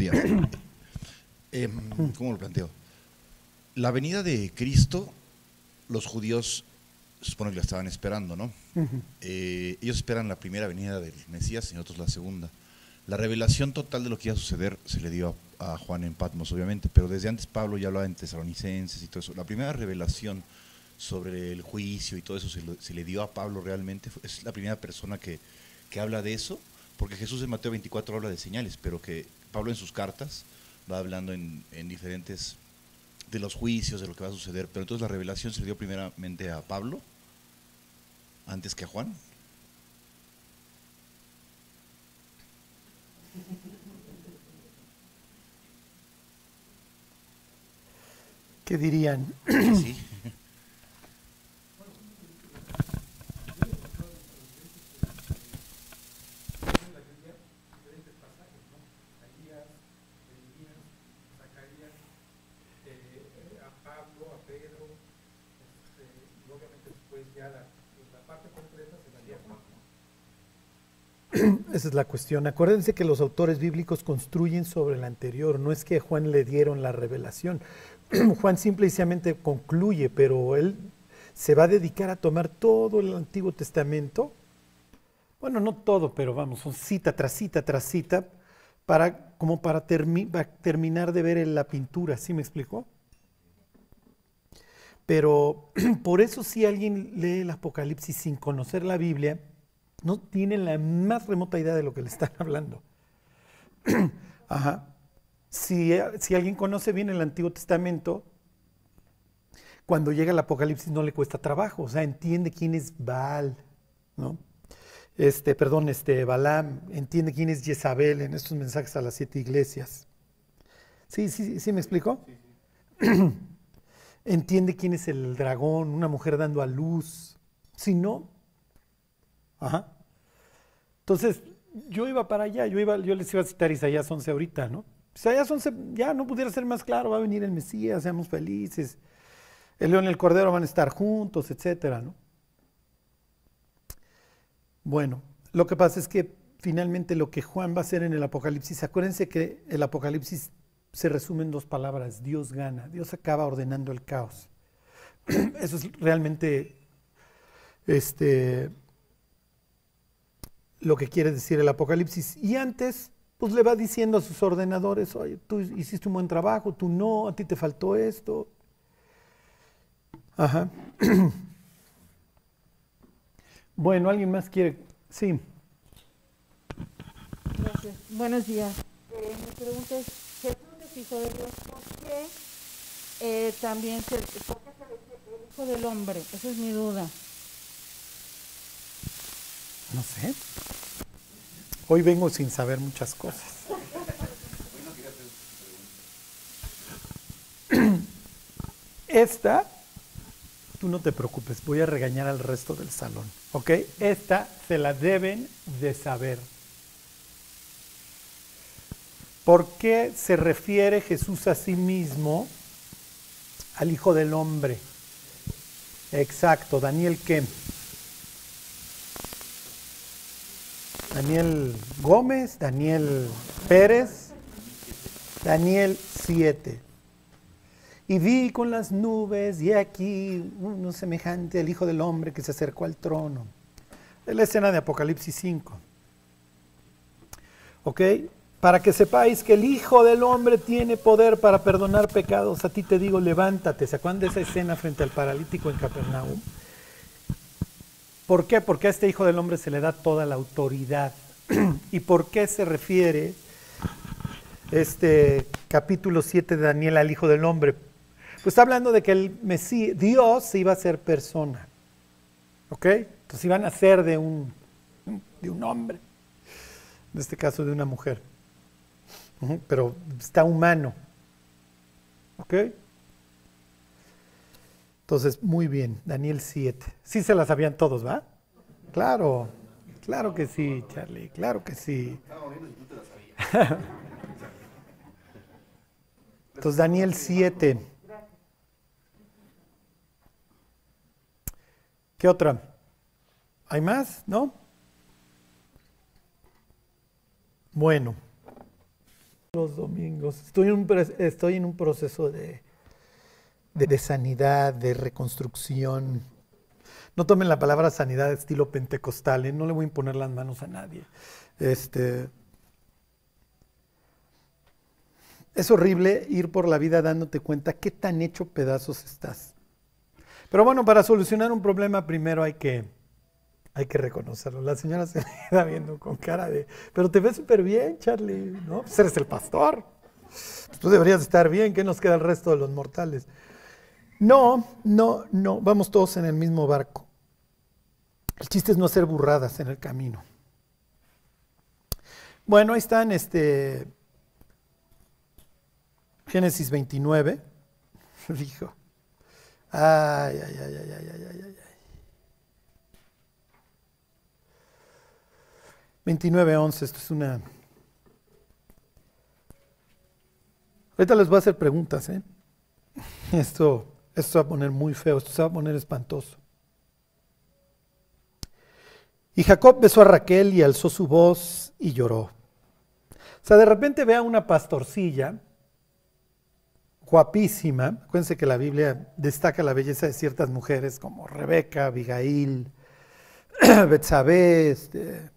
días. Em, ¿Cómo lo planteo? La venida de Cristo, los judíos se supone que la estaban esperando, ¿no? Eh, ellos esperan la primera venida del Mesías y nosotros la segunda. La revelación total de lo que iba a suceder se le dio a, a Juan en Patmos, obviamente, pero desde antes Pablo ya hablaba en Tesalonicenses y todo eso. La primera revelación sobre el juicio y todo eso se, lo- se le dio a Pablo realmente. Es la primera persona que, que habla de eso, porque Jesús en Mateo 24 habla de señales, pero que Pablo en sus cartas va hablando en, en diferentes de los juicios, de lo que va a suceder. Pero entonces la revelación se dio primeramente a Pablo, antes que a Juan. ¿Qué dirían? Sí. a Pablo, a Pedro, este, y obviamente después ya la, la parte completa se la dio a Juan. Esa es la cuestión. Acuérdense que los autores bíblicos construyen sobre el anterior. No es que a Juan le dieron la revelación. Juan simplemente concluye, pero él se va a dedicar a tomar todo el Antiguo Testamento. Bueno, no todo, pero vamos, son cita tras cita tras cita, para, como para terminar de ver la pintura. ¿Sí me explicó? Pero por eso si alguien lee el Apocalipsis sin conocer la Biblia, no tiene la más remota idea de lo que le están hablando. Ajá. Si, si alguien conoce bien el Antiguo Testamento, cuando llega el Apocalipsis no le cuesta trabajo, o sea, entiende quién es Baal, ¿no? Este, perdón, este, Balaam, entiende quién es Jezabel en estos mensajes a las siete iglesias. ¿Sí, sí, sí me explicó? entiende quién es el dragón, una mujer dando a luz. Si no, Ajá. Entonces, yo iba para allá, yo, iba, yo les iba a citar Isaías 11 ahorita, ¿no? Isaías 11 ya no pudiera ser más claro, va a venir el Mesías, seamos felices. El león y el cordero van a estar juntos, etcétera, ¿no? Bueno, lo que pasa es que finalmente lo que Juan va a hacer en el Apocalipsis, acuérdense que el Apocalipsis se resume en dos palabras, Dios gana, Dios acaba ordenando el caos. Eso es realmente este, lo que quiere decir el Apocalipsis. Y antes, pues le va diciendo a sus ordenadores, oye, tú hiciste un buen trabajo, tú no, a ti te faltó esto. Ajá. Bueno, ¿alguien más quiere? Sí. Gracias. Buenos días. Eh, mi pregunta es, de Dios, ¿por qué eh, también se, por se le el hijo del hombre? Esa es mi duda. No sé. Hoy vengo sin saber muchas cosas. Esta, tú no te preocupes, voy a regañar al resto del salón, ¿ok? Esta se la deben de saber. ¿Por qué se refiere Jesús a sí mismo al Hijo del Hombre? Exacto, Daniel qué? Daniel Gómez, Daniel Pérez, Daniel 7. Y vi con las nubes y aquí uno semejante al Hijo del Hombre que se acercó al trono. Es la escena de Apocalipsis 5. ¿Ok? Para que sepáis que el Hijo del Hombre tiene poder para perdonar pecados, a ti te digo, levántate. ¿Se acuerdan de esa escena frente al paralítico en Capernaum? ¿Por qué? Porque a este Hijo del Hombre se le da toda la autoridad. ¿Y por qué se refiere este capítulo 7 de Daniel al Hijo del Hombre? Pues está hablando de que el Mesías, Dios se iba a ser persona. ¿Ok? Entonces iban a ser de un, de un hombre. En este caso de una mujer. Pero está humano. ¿Ok? Entonces, muy bien, Daniel 7. Sí se la sabían todos, ¿va? Claro, claro que sí, Charlie, claro que sí. Entonces, Daniel 7. ¿Qué otra? ¿Hay más? ¿No? Bueno. los domingos. Estoy en un, pre- estoy en un proceso de, de, sanidad, de reconstrucción. No tomen la palabra sanidad estilo pentecostal, ¿eh? no le voy a imponer las manos a nadie. Este, es horrible ir por la vida dándote cuenta qué tan hecho pedazos estás. Pero bueno, para solucionar un problema primero hay que, hay que reconocerlo. La señora se me queda viendo con cara de, pero te ves súper bien, Charlie, ¿no? Pues eres el pastor. Tú deberías estar bien, ¿qué nos queda el resto de los mortales? No, no, no, vamos todos en el mismo barco. El chiste es no hacer burradas en el camino. Bueno, ahí están, este, Génesis 29. Hijo. Ay, ay, ay, ay, ay, ay, ay, ay. 29, 11, esto es una... Ahorita les voy a hacer preguntas, ¿eh? Esto, esto se va a poner muy feo, esto se va a poner espantoso. Y Jacob besó a Raquel y alzó su voz y lloró. O sea, de repente ve a una pastorcilla guapísima. Acuérdense que la Biblia destaca la belleza de ciertas mujeres como Rebeca, Abigail, Betsabé, este,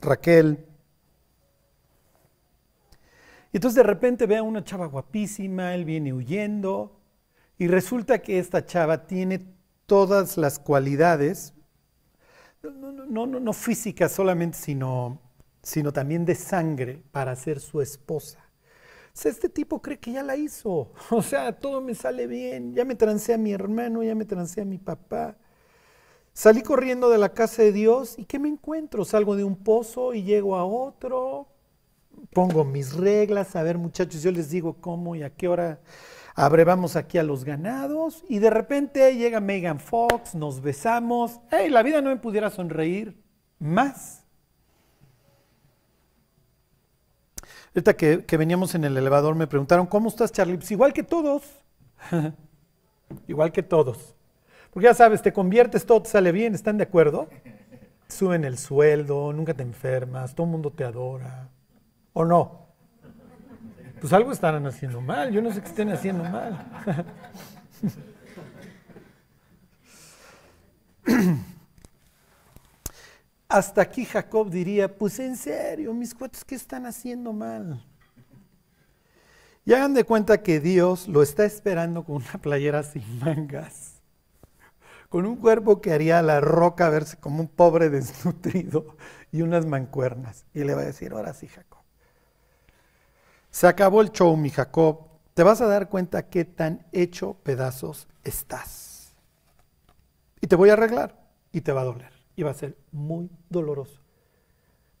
Raquel. Y entonces de repente ve a una chava guapísima, él viene huyendo y resulta que esta chava tiene todas las cualidades, no, no, no, físicas solamente, sino, sino también de sangre para ser su esposa. Este tipo cree que ya la hizo. O sea, todo me sale bien. Ya me trancé a mi hermano, ya me trancé a mi papá. Salí corriendo de la casa de Dios y ¿qué me encuentro? Salgo de un pozo y llego a otro. Pongo mis reglas. A ver, muchachos, yo les digo cómo y a qué hora abrevamos aquí a los ganados. Y de repente llega Megan Fox, nos besamos. ¡Hey! La vida no me pudiera sonreír más. Ahorita que, que, veníamos en el elevador me preguntaron, ¿cómo estás, Charlie? Pues igual que todos. igual que todos. Porque ya sabes, te conviertes, todo te sale bien, ¿están de acuerdo? Suben el sueldo, nunca te enfermas, todo el mundo te adora. ¿O no? Pues algo estarán haciendo mal, yo no sé qué estén haciendo mal. Hasta aquí Jacob diría, pues en serio, mis cuates, ¿qué están haciendo mal? Y hagan de cuenta que Dios lo está esperando con una playera sin mangas, con un cuerpo que haría a la roca verse como un pobre desnutrido y unas mancuernas. Y le va a decir, ahora sí, Jacob. Se acabó el show, mi Jacob. Te vas a dar cuenta qué tan hecho pedazos estás. Y te voy a arreglar y te va a doler y va a ser muy doloroso.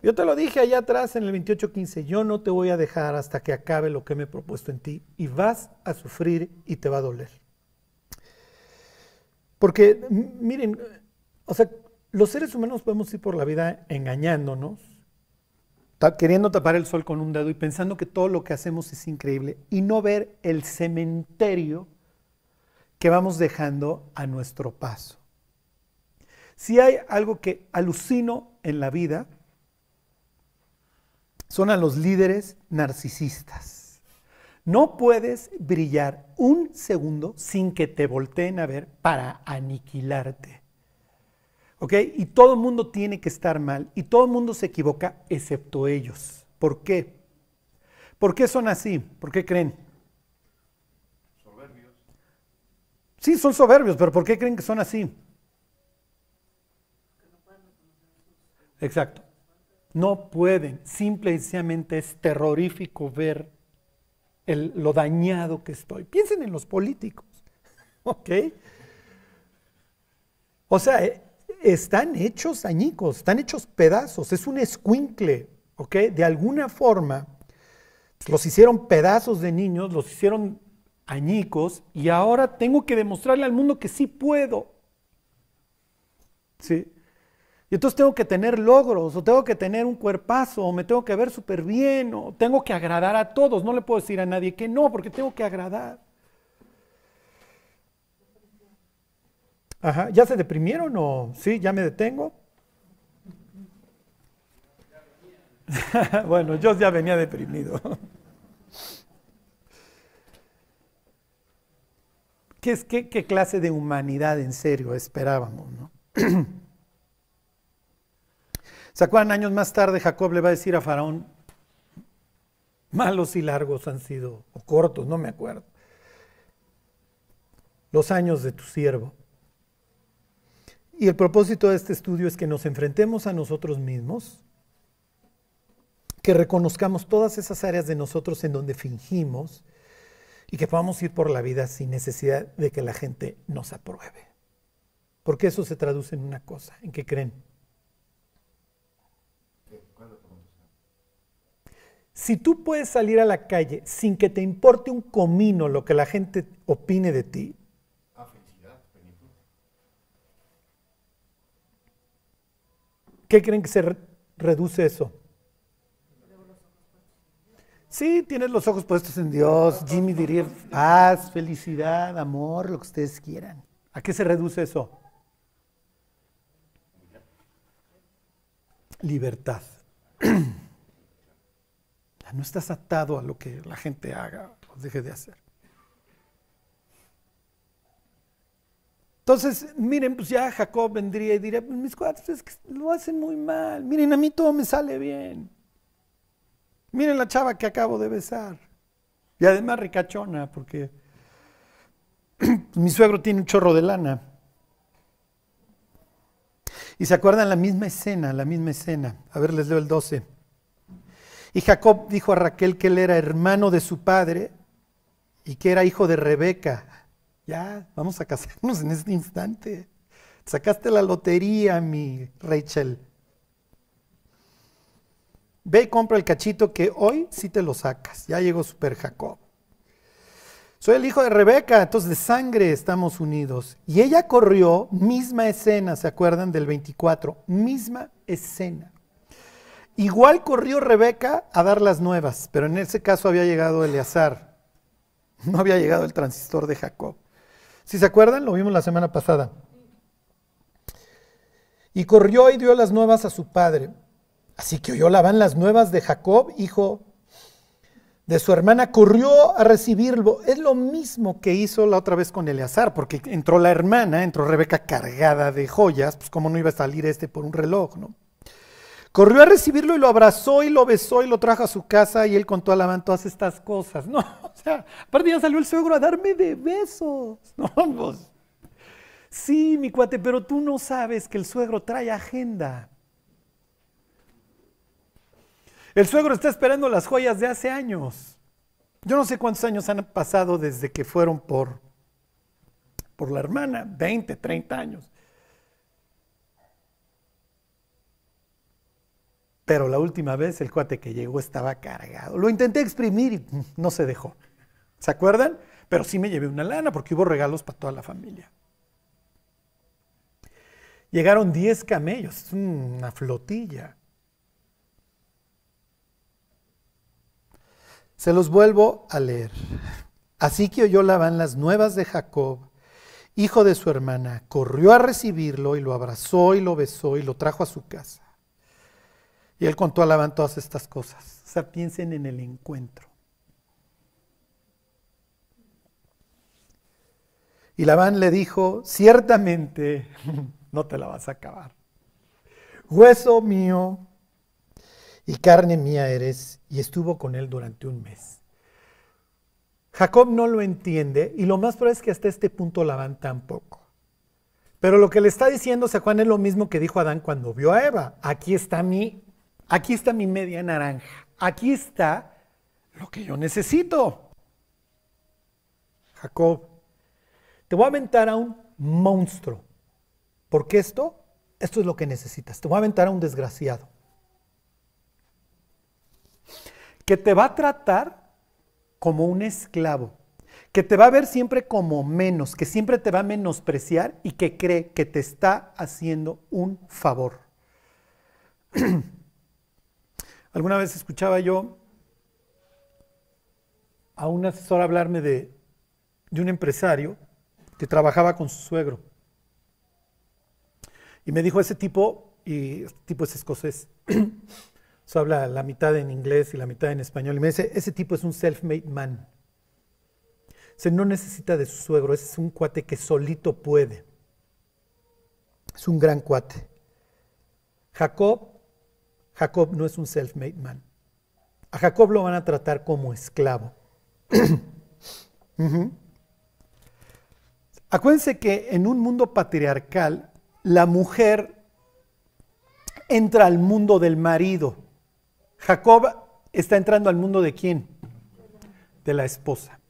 Yo te lo dije allá atrás en el 28.15, yo no te voy a dejar hasta que acabe lo que me he propuesto en ti y vas a sufrir y te va a doler. Porque, miren, o sea, los seres humanos podemos ir por la vida engañándonos, queriendo tapar el sol con un dedo y pensando que todo lo que hacemos es increíble y no ver el cementerio que vamos dejando a nuestro paso. Si hay algo que alucino en la vida, son a los líderes narcisistas. No puedes brillar un segundo sin que te volteen a ver para aniquilarte. ¿Ok? Y todo el mundo tiene que estar mal y todo el mundo se equivoca excepto ellos. ¿Por qué? ¿Por qué son así? ¿Por qué creen? Soberbios. Sí, son soberbios, pero ¿por qué creen que son así? Exacto. No pueden. Simple y sencillamente es terrorífico ver el, lo dañado que estoy. Piensen en los políticos. ¿Ok? O sea, eh, están hechos añicos, están hechos pedazos. Es un escuincle. ¿Ok? De alguna forma pues, los hicieron pedazos de niños, los hicieron añicos y ahora tengo que demostrarle al mundo que sí puedo. ¿Sí? Y entonces tengo que tener logros, o tengo que tener un cuerpazo, o me tengo que ver súper bien, o tengo que agradar a todos. No le puedo decir a nadie que no, porque tengo que agradar. Ajá, ¿ya se deprimieron o sí? ¿Ya me detengo? bueno, yo ya venía deprimido. ¿Qué, es, qué, ¿Qué clase de humanidad en serio esperábamos? ¿no? ¿Se acuerdan? Años más tarde Jacob le va a decir a Faraón, malos y largos han sido, o cortos, no me acuerdo, los años de tu siervo. Y el propósito de este estudio es que nos enfrentemos a nosotros mismos, que reconozcamos todas esas áreas de nosotros en donde fingimos y que podamos ir por la vida sin necesidad de que la gente nos apruebe. Porque eso se traduce en una cosa, ¿en qué creen? Si tú puedes salir a la calle sin que te importe un comino lo que la gente opine de ti, ¿qué creen que se re- reduce eso? Sí, tienes los ojos puestos en Dios. Jimmy diría paz, felicidad, amor, lo que ustedes quieran. ¿A qué se reduce eso? Libertad. No estás atado a lo que la gente haga o deje de hacer. Entonces, miren, pues ya Jacob vendría y diría, mis cuates es que lo hacen muy mal. Miren, a mí todo me sale bien. Miren la chava que acabo de besar. Y además ricachona, porque mi suegro tiene un chorro de lana. Y se acuerdan la misma escena, la misma escena. A ver, les leo el 12. Y Jacob dijo a Raquel que él era hermano de su padre y que era hijo de Rebeca. Ya, vamos a casarnos en este instante. Sacaste la lotería, mi Rachel. Ve y compra el cachito que hoy sí te lo sacas. Ya llegó Super Jacob. Soy el hijo de Rebeca, entonces de sangre estamos unidos. Y ella corrió, misma escena, ¿se acuerdan del 24? Misma escena. Igual corrió Rebeca a dar las nuevas, pero en ese caso había llegado Eleazar. No había llegado el transistor de Jacob. Si se acuerdan, lo vimos la semana pasada. Y corrió y dio las nuevas a su padre. Así que oyó Labán las nuevas de Jacob, hijo de su hermana, corrió a recibirlo. Es lo mismo que hizo la otra vez con Eleazar, porque entró la hermana, entró Rebeca cargada de joyas, pues cómo no iba a salir este por un reloj, ¿no? Corrió a recibirlo y lo abrazó y lo besó y lo trajo a su casa y él contó a Labán todas estas cosas. No, o sea, aparte ya salió el suegro a darme de besos. No, pues, sí, mi cuate, pero tú no sabes que el suegro trae agenda. El suegro está esperando las joyas de hace años. Yo no sé cuántos años han pasado desde que fueron por, por la hermana, 20, 30 años. Pero la última vez el cuate que llegó estaba cargado. Lo intenté exprimir y no se dejó. ¿Se acuerdan? Pero sí me llevé una lana porque hubo regalos para toda la familia. Llegaron 10 camellos, una flotilla. Se los vuelvo a leer. Así que oyó Labán las nuevas de Jacob, hijo de su hermana, corrió a recibirlo y lo abrazó y lo besó y lo trajo a su casa. Y él contó a Labán todas estas cosas. O sea, piensen en el encuentro. Y Labán le dijo, ciertamente no te la vas a acabar. Hueso mío y carne mía eres. Y estuvo con él durante un mes. Jacob no lo entiende y lo más probable es que hasta este punto Labán tampoco. Pero lo que le está diciendo a Juan es lo mismo que dijo Adán cuando vio a Eva. Aquí está mi, aquí está mi media naranja. Aquí está lo que yo necesito. Jacob, te voy a aventar a un monstruo. Porque esto, esto es lo que necesitas. Te voy a aventar a un desgraciado. Que te va a tratar como un esclavo. Que te va a ver siempre como menos. Que siempre te va a menospreciar y que cree que te está haciendo un favor. Alguna vez escuchaba yo a un asesor hablarme de, de un empresario que trabajaba con su suegro. Y me dijo ese tipo, y este tipo es escocés, se habla la mitad en inglés y la mitad en español, y me dice, ese tipo es un self-made man. Se no necesita de su suegro, ese es un cuate que solito puede. Es un gran cuate. Jacob, Jacob no es un self-made man. A Jacob lo van a tratar como esclavo. Acuérdense que en un mundo patriarcal, la mujer entra al mundo del marido. Jacob está entrando al mundo de quién? De la esposa.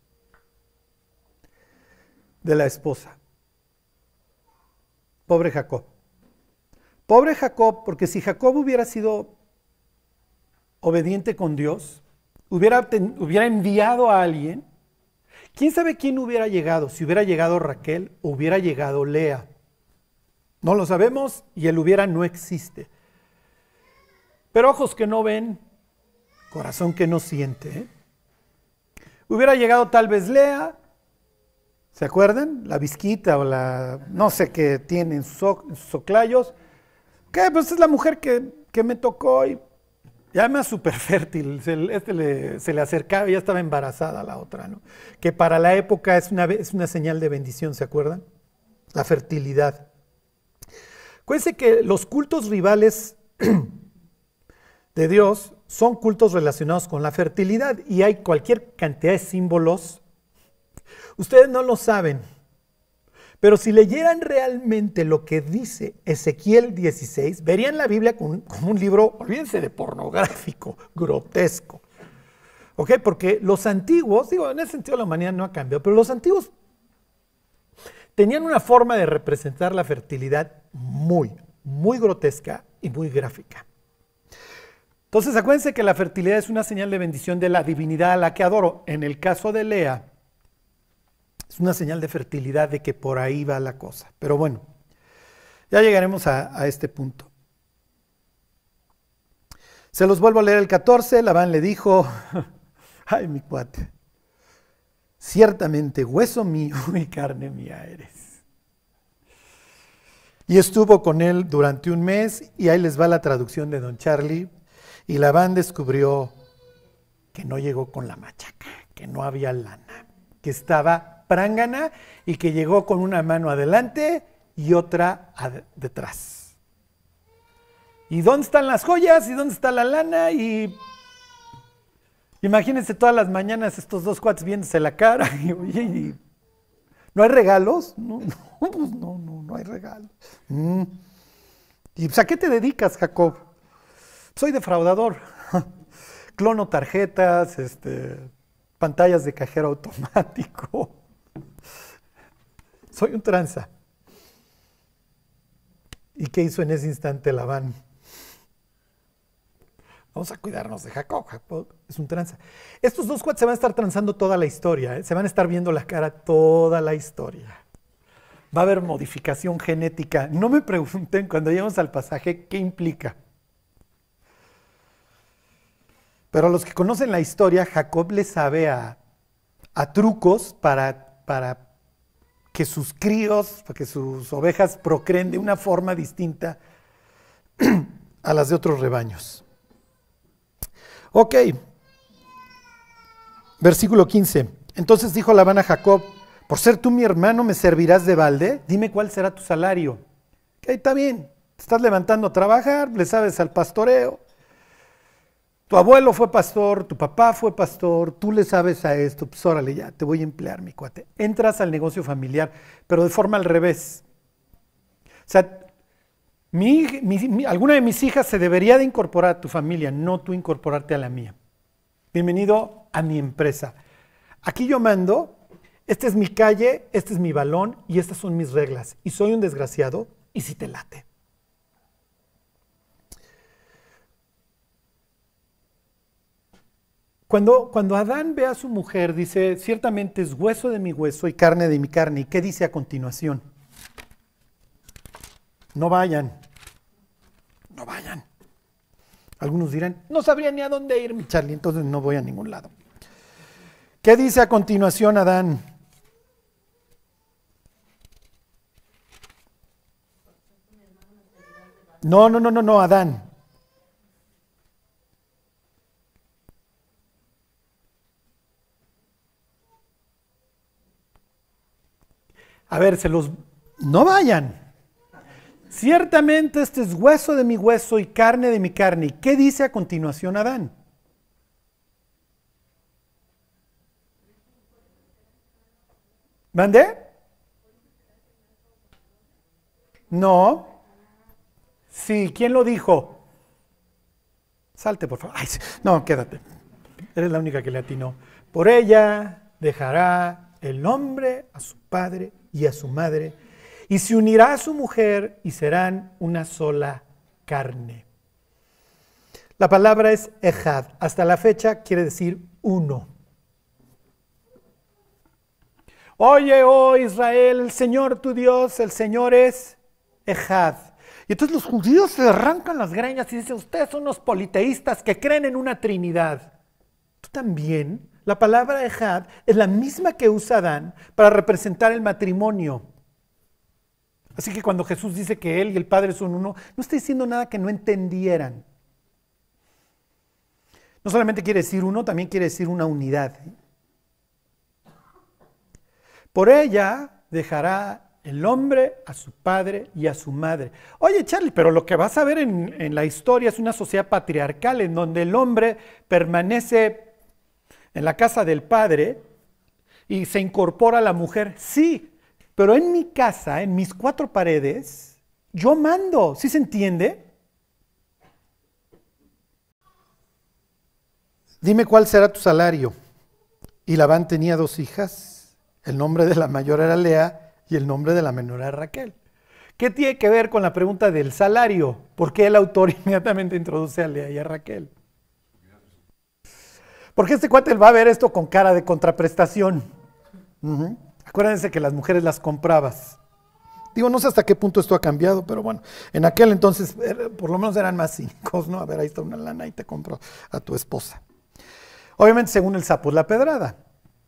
De la esposa. Pobre Jacob. Pobre Jacob, porque si Jacob hubiera sido obediente con Dios, hubiera, hubiera enviado a alguien, ¿quién sabe quién hubiera llegado? Si hubiera llegado Raquel hubiera llegado Lea. No lo sabemos y el hubiera no existe. Pero ojos que no ven, corazón que no siente. ¿eh? Hubiera llegado tal vez Lea, ¿se acuerdan? La visquita o la, no sé qué tiene en sus, o- en sus oclayos. ¿Qué? Pues es la mujer que, que me tocó y ya además súper fértil. Se, este le- se le acercaba y ya estaba embarazada la otra, ¿no? Que para la época es una, es una señal de bendición, ¿se acuerdan? La fertilidad. Acuérdense que los cultos rivales de Dios son cultos relacionados con la fertilidad y hay cualquier cantidad de símbolos. Ustedes no lo saben, pero si leyeran realmente lo que dice Ezequiel 16, verían la Biblia como un, libro, olvídense de pornográfico, grotesco. ¿Ok? Porque los antiguos, digo, en ese sentido la humanidad no ha cambiado, pero los antiguos tenían una forma de representar la fertilidad muy, muy grotesca y muy gráfica. Entonces, acuérdense que la fertilidad es una señal de bendición de la divinidad a la que adoro. En el caso de Lea, es una señal de fertilidad de que por ahí va la cosa. Pero bueno, ya llegaremos a, este punto. Se los vuelvo a leer el 14. Labán le dijo, ay mi cuate, ciertamente hueso mío y carne mía eres. Y estuvo con él durante un mes y ahí les va la traducción de don Charlie. Y Labán descubrió que no llegó con la machaca, que no había lana, que estaba prángana y que llegó con una mano adelante y otra detrás. ¿Y dónde están las joyas? ¿Y dónde está la lana? Y imagínense todas las mañanas estos dos cuates viéndose la cara y, oye, y, ¿no hay regalos? No, no, pues no, no, no hay regalos. Mm. ¿Y pues, a qué te dedicas, Jacob? Soy defraudador. Clono tarjetas, este, pantallas de cajero automático. Soy un tranza. ¿Y qué hizo en ese instante Labán? Vamos a cuidarnos de Jacob. Jacob es un tranza. Estos dos cuates se van a estar transando toda la historia. ¿eh? Se van a estar viendo la cara toda la historia. Va a haber modificación genética. No me pregunten cuando lleguemos al pasaje qué implica. Pero los que conocen la historia, Jacob le sabe a, a trucos para, para que sus críos, que sus ovejas procreen de una forma distinta a las de otros rebaños. Ok. Versículo 15. Entonces dijo Labán a Jacob, por ser tú mi hermano, ¿me servirás de balde? Dime cuál será tu salario. Ok, está bien. Te estás levantando a trabajar, le sabes al pastoreo. Tu abuelo fue pastor, tu papá fue pastor, tú le sabes a esto, pues órale, ya, te voy a emplear, mi cuate. Entras al negocio familiar, pero de forma al revés. O sea, mi, alguna de mis hijas se debería de incorporar a tu familia, no tú incorporarte a la mía. Bienvenido a mi empresa. Aquí yo mando, esta es mi calle, este es mi balón y estas son mis reglas. Y soy un desgraciado y si te late. Cuando, cuando Adán ve a su mujer, dice, ciertamente es hueso de mi hueso y carne de mi carne. ¿Y qué dice a continuación? No vayan. No vayan. Algunos dirán, no sabría ni a dónde ir, mi Charlie, entonces no voy a ningún lado. ¿Qué dice a continuación Adán? No, no, no, no, no, Adán. A ver, se los... No vayan. Ciertamente este es hueso de mi hueso y carne de mi carne. ¿Y qué dice a continuación Adán? ¿Mandé? No. Sí, ¿quién lo dijo? Salte, por favor. Ay, no, quédate. Eres la única que le atinó. Por ella dejará el nombre a su padre y a su madre, y se unirá a su mujer y serán una sola carne. La palabra es ejad. Hasta la fecha quiere decir uno. Oye, oh Israel, el Señor tu Dios, el Señor es ejad. Y entonces los judíos se arrancan las greñas y dicen, ustedes son los politeístas que creen en una trinidad. Tú también. La palabra ejad es la misma que usa Adán para representar el matrimonio. Así que cuando Jesús dice que Él y el Padre son uno, no está diciendo nada que no entendieran. No solamente quiere decir uno, también quiere decir una unidad. Por ella dejará el hombre a su padre y a su madre. Oye, Charlie, pero lo que vas a ver en, en la historia es una sociedad patriarcal en donde el hombre permanece en la casa del padre y se incorpora la mujer. Sí, pero en mi casa, en mis cuatro paredes, yo mando. ¿Sí se entiende? Dime cuál será tu salario. Y Labán tenía dos hijas. El nombre de la mayor era Lea y el nombre de la menor era Raquel. ¿Qué tiene que ver con la pregunta del salario? ¿Por qué el autor inmediatamente introduce a Lea y a Raquel? Porque este cuate va a ver esto con cara de contraprestación. Acuérdense que las mujeres las comprabas. Digo, no sé hasta qué punto esto ha cambiado, pero bueno, en aquel entonces por lo menos eran más cínicos, ¿no? A ver, ahí está una lana y te compro a tu esposa. Obviamente, según el sapo es la pedrada.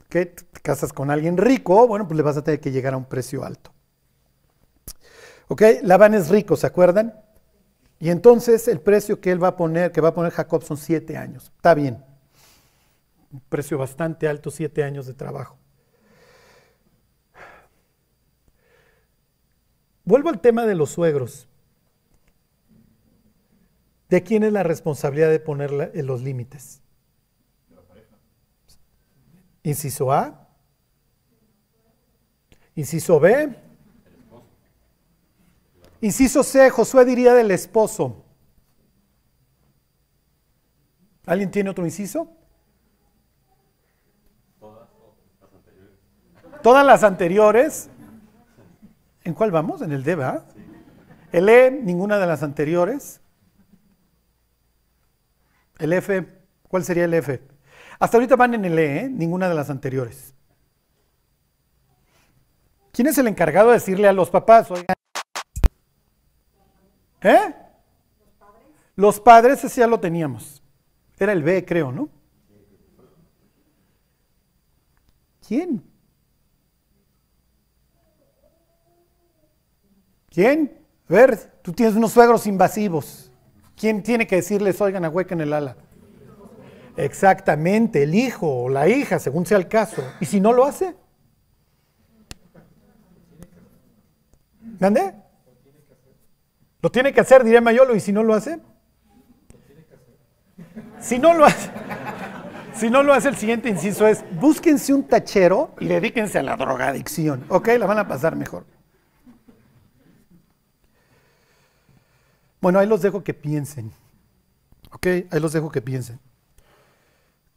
que Te casas con alguien rico, bueno, pues le vas a tener que llegar a un precio alto. ¿Ok? Labán es rico, ¿se acuerdan? Y entonces el precio que él va a poner, que va a poner Jacob son siete años. Está bien. Un precio bastante alto, siete años de trabajo. Vuelvo al tema de los suegros. ¿De quién es la responsabilidad de poner los límites? Inciso A. Inciso B. Inciso C, Josué diría del esposo. ¿Alguien tiene otro inciso? Todas las anteriores. ¿En cuál vamos? En el D, ¿verdad? El E, ninguna de las anteriores. El F, ¿cuál sería el F? Hasta ahorita van en el E, ¿eh? ninguna de las anteriores. ¿Quién es el encargado de decirle a los papás, oigan? ¿Eh? Los padres, ese ya lo teníamos. Era el B, creo, ¿no? ¿Quién? ¿Quién? A ver, tú tienes unos suegros invasivos. ¿Quién tiene que decirles, oigan, en el ala? Exactamente, el hijo o la hija, según sea el caso. ¿Y si no lo hace? ¿Dónde? Lo tiene que hacer, diría Mayolo, ¿y si no lo hace? Si no lo hace, si no lo hace, el siguiente inciso es, búsquense un tachero y dedíquense a la drogadicción, ¿ok? La van a pasar mejor. Bueno, ahí los dejo que piensen, ¿ok? Ahí los dejo que piensen.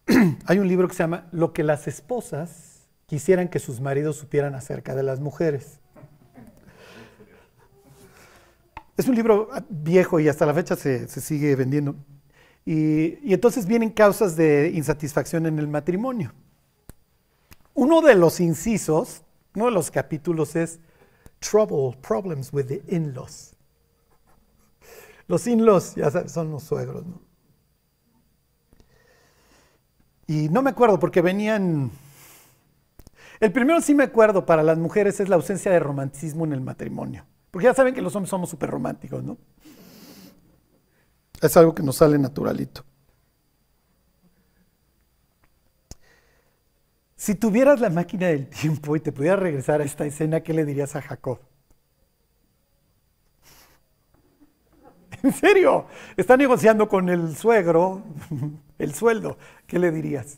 Hay un libro que se llama Lo que las esposas quisieran que sus maridos supieran acerca de las mujeres. Es un libro viejo y hasta la fecha se, sigue vendiendo. Y, y, entonces vienen causas de insatisfacción en el matrimonio. Uno de los incisos, uno de los capítulos es Trouble, Problems with the In-laws. Los in-laws, ya sabes, son los suegros, ¿no? Y no me acuerdo porque venían... El primero sí me acuerdo para las mujeres es la ausencia de romanticismo en el matrimonio. Porque ya saben que los hombres somos súper románticos, ¿no? Es algo que nos sale naturalito. Si tuvieras la máquina del tiempo y te pudieras regresar a esta escena, ¿qué le dirías a Jacob? En serio, está negociando con el suegro el sueldo. ¿Qué le dirías?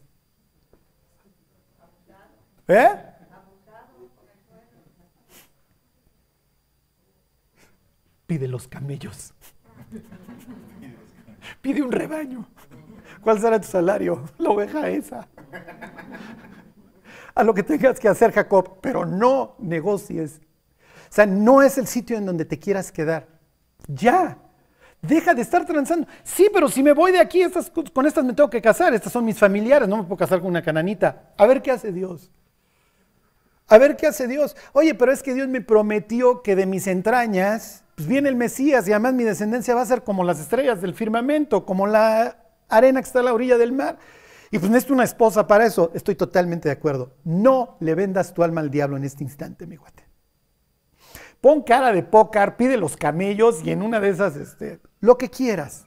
¿Eh? Pide los camellos. Pide un rebaño. ¿Cuál será tu salario? La oveja esa. A lo que tengas que hacer, Jacob, pero no negocies. O sea, no es el sitio en donde te quieras quedar. Ya. Deja de estar transando. Sí, pero si me voy de aquí, estas, con estas me tengo que casar. Estas son mis familiares, no me puedo casar con una cananita. A ver qué hace Dios. A ver qué hace Dios. Oye, pero es que Dios me prometió que de mis entrañas pues viene el Mesías y además mi descendencia va a ser como las estrellas del firmamento, como la arena que está a la orilla del mar. Y pues necesito una esposa para eso. Estoy totalmente de acuerdo. No le vendas tu alma al diablo en este instante, mi guate. Pon cara de pócar, pide los camellos y en una de esas, este, lo que quieras.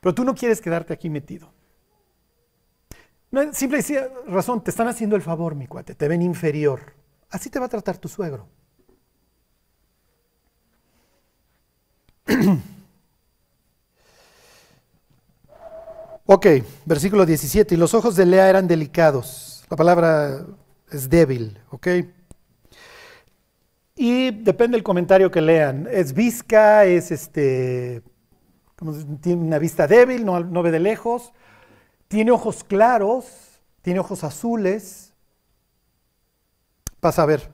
Pero tú no quieres quedarte aquí metido. Simple y razón, te están haciendo el favor, mi cuate, te ven inferior. Así te va a tratar tu suegro. ok, versículo 17. Y los ojos de Lea eran delicados. La palabra es débil, ¿ok? Y depende del comentario que lean. Es visca, es este, tiene una vista débil, no, no ve de lejos. Tiene ojos claros, tiene ojos azules. Pasa a ver.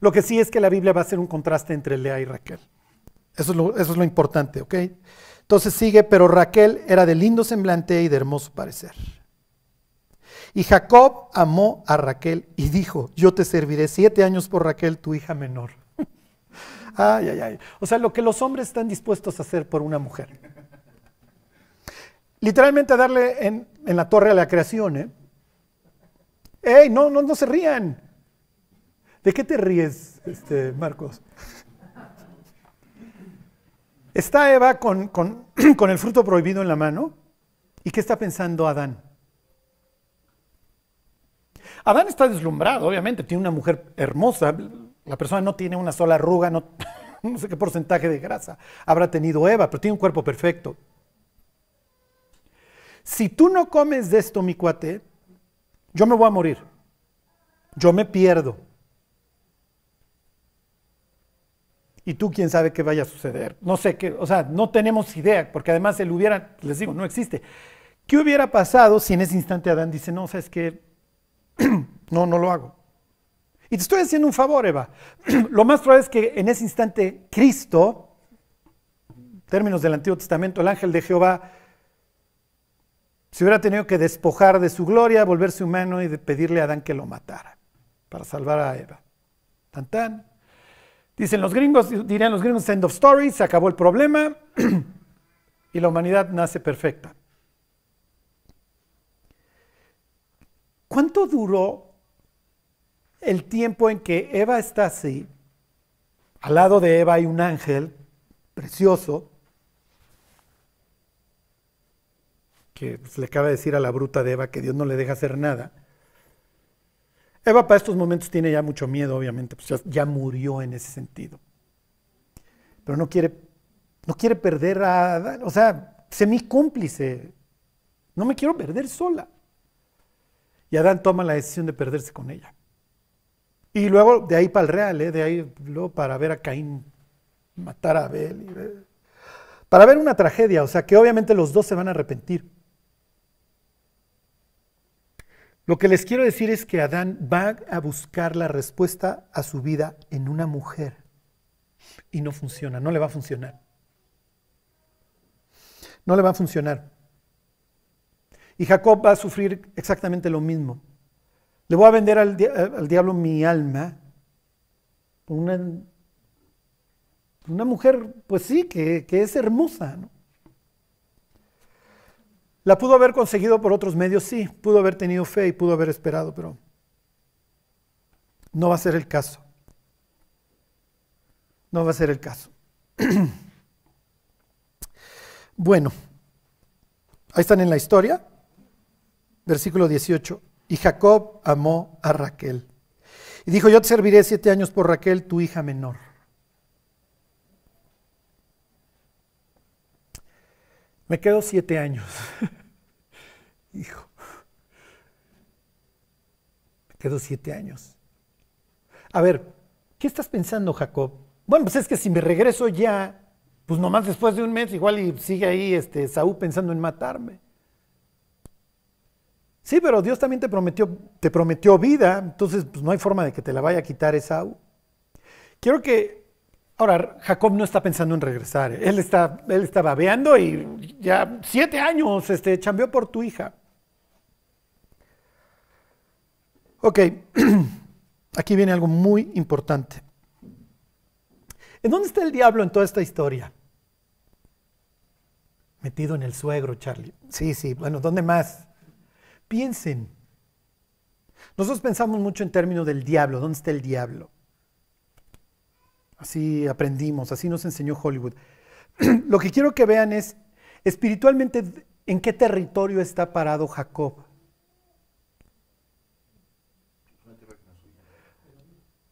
Lo que sí es que la Biblia va a hacer un contraste entre Lea y Raquel. Eso es eso es lo importante, ¿ok? Entonces sigue, pero Raquel era de lindo semblante y de hermoso parecer. Y Jacob amó a Raquel y dijo, yo te serviré siete años por Raquel, tu hija menor. ay, ay, ay. O sea, lo que los hombres están dispuestos a hacer por una mujer. Literalmente darle en, en la torre a la creación, ¿eh? ¡Ey, no, no, no se rían! ¿De qué te ríes, este, Marcos? Está Eva con, con, con, el fruto prohibido en la mano. ¿Y qué está pensando Adán? Adán está deslumbrado, obviamente, tiene una mujer hermosa. La persona no tiene una sola arruga, no, sé qué porcentaje de grasa habrá tenido Eva, pero tiene un cuerpo perfecto. Si tú no comes de esto, mi cuate, yo me voy a morir. Yo me pierdo. Y tú quién sabe qué vaya a suceder. No sé qué, o sea, no tenemos idea, porque además él hubiera, les digo, no existe. ¿Qué hubiera pasado si en ese instante Adán dice, no, sabes que no, no lo hago? Y te estoy haciendo un favor, Eva. lo más probable es que en ese instante Cristo, términos del Antiguo Testamento, el ángel de Jehová, se hubiera tenido que despojar de su gloria, volverse humano y de pedirle a Adán que lo matara para salvar a Eva. Tan tan. Dicen los gringos, dirían los gringos, end of story, se acabó el problema y la humanidad nace perfecta. ¿Cuánto duró el tiempo en que Eva está así? Al lado de Eva hay un ángel precioso que le acaba de decir a la bruta de Eva que Dios no le deja hacer nada. Eva para estos momentos tiene ya mucho miedo, obviamente, pues ya, murió en ese sentido. Pero no quiere, no quiere perder a o sea, sé mi cómplice. No me quiero perder sola. Y Adán toma la decisión de perderse con ella. Y luego de ahí para el real, ¿eh? de ahí luego para ver a Caín matar a Abel. Y para ver una tragedia, o sea que obviamente los dos se van a arrepentir. Lo que les quiero decir es que Adán va a buscar la respuesta a su vida en una mujer y no funciona, no le va a funcionar. No le va a funcionar. Y Jacob va a sufrir exactamente lo mismo. Le voy a vender al, al diablo mi alma una, una mujer, pues sí, que, que es hermosa. ¿no? ¿La pudo haber conseguido por otros medios? Sí, pudo haber tenido fe y pudo haber esperado, pero no va a ser el caso. No va a ser el caso. bueno, ahí están en la historia, versículo 18. Y Jacob amó a Raquel. Y dijo, yo te serviré siete años por Raquel, tu hija menor. Me quedo siete años. Hijo. Me quedo siete años. A ver, ¿qué estás pensando, Jacob? Bueno, pues es que si me regreso ya, pues nomás después de un mes, igual y sigue ahí este, Saúl pensando en matarme. Sí, pero Dios también te prometió, te prometió vida, entonces pues no hay forma de que te la vaya a quitar Esaú. Quiero que, ahora, Jacob no está pensando en regresar, él está, él está babeando y ya siete años este, chambeó por tu hija. Ok, aquí viene algo muy importante. ¿En dónde está el diablo en toda esta historia? Metido en el suegro, Charlie. Sí, sí, bueno, ¿dónde más? Piensen. Nosotros pensamos mucho en términos del diablo. ¿Dónde está el diablo? Así aprendimos, así nos enseñó Hollywood. Lo que quiero que vean es espiritualmente en qué territorio está parado Jacob.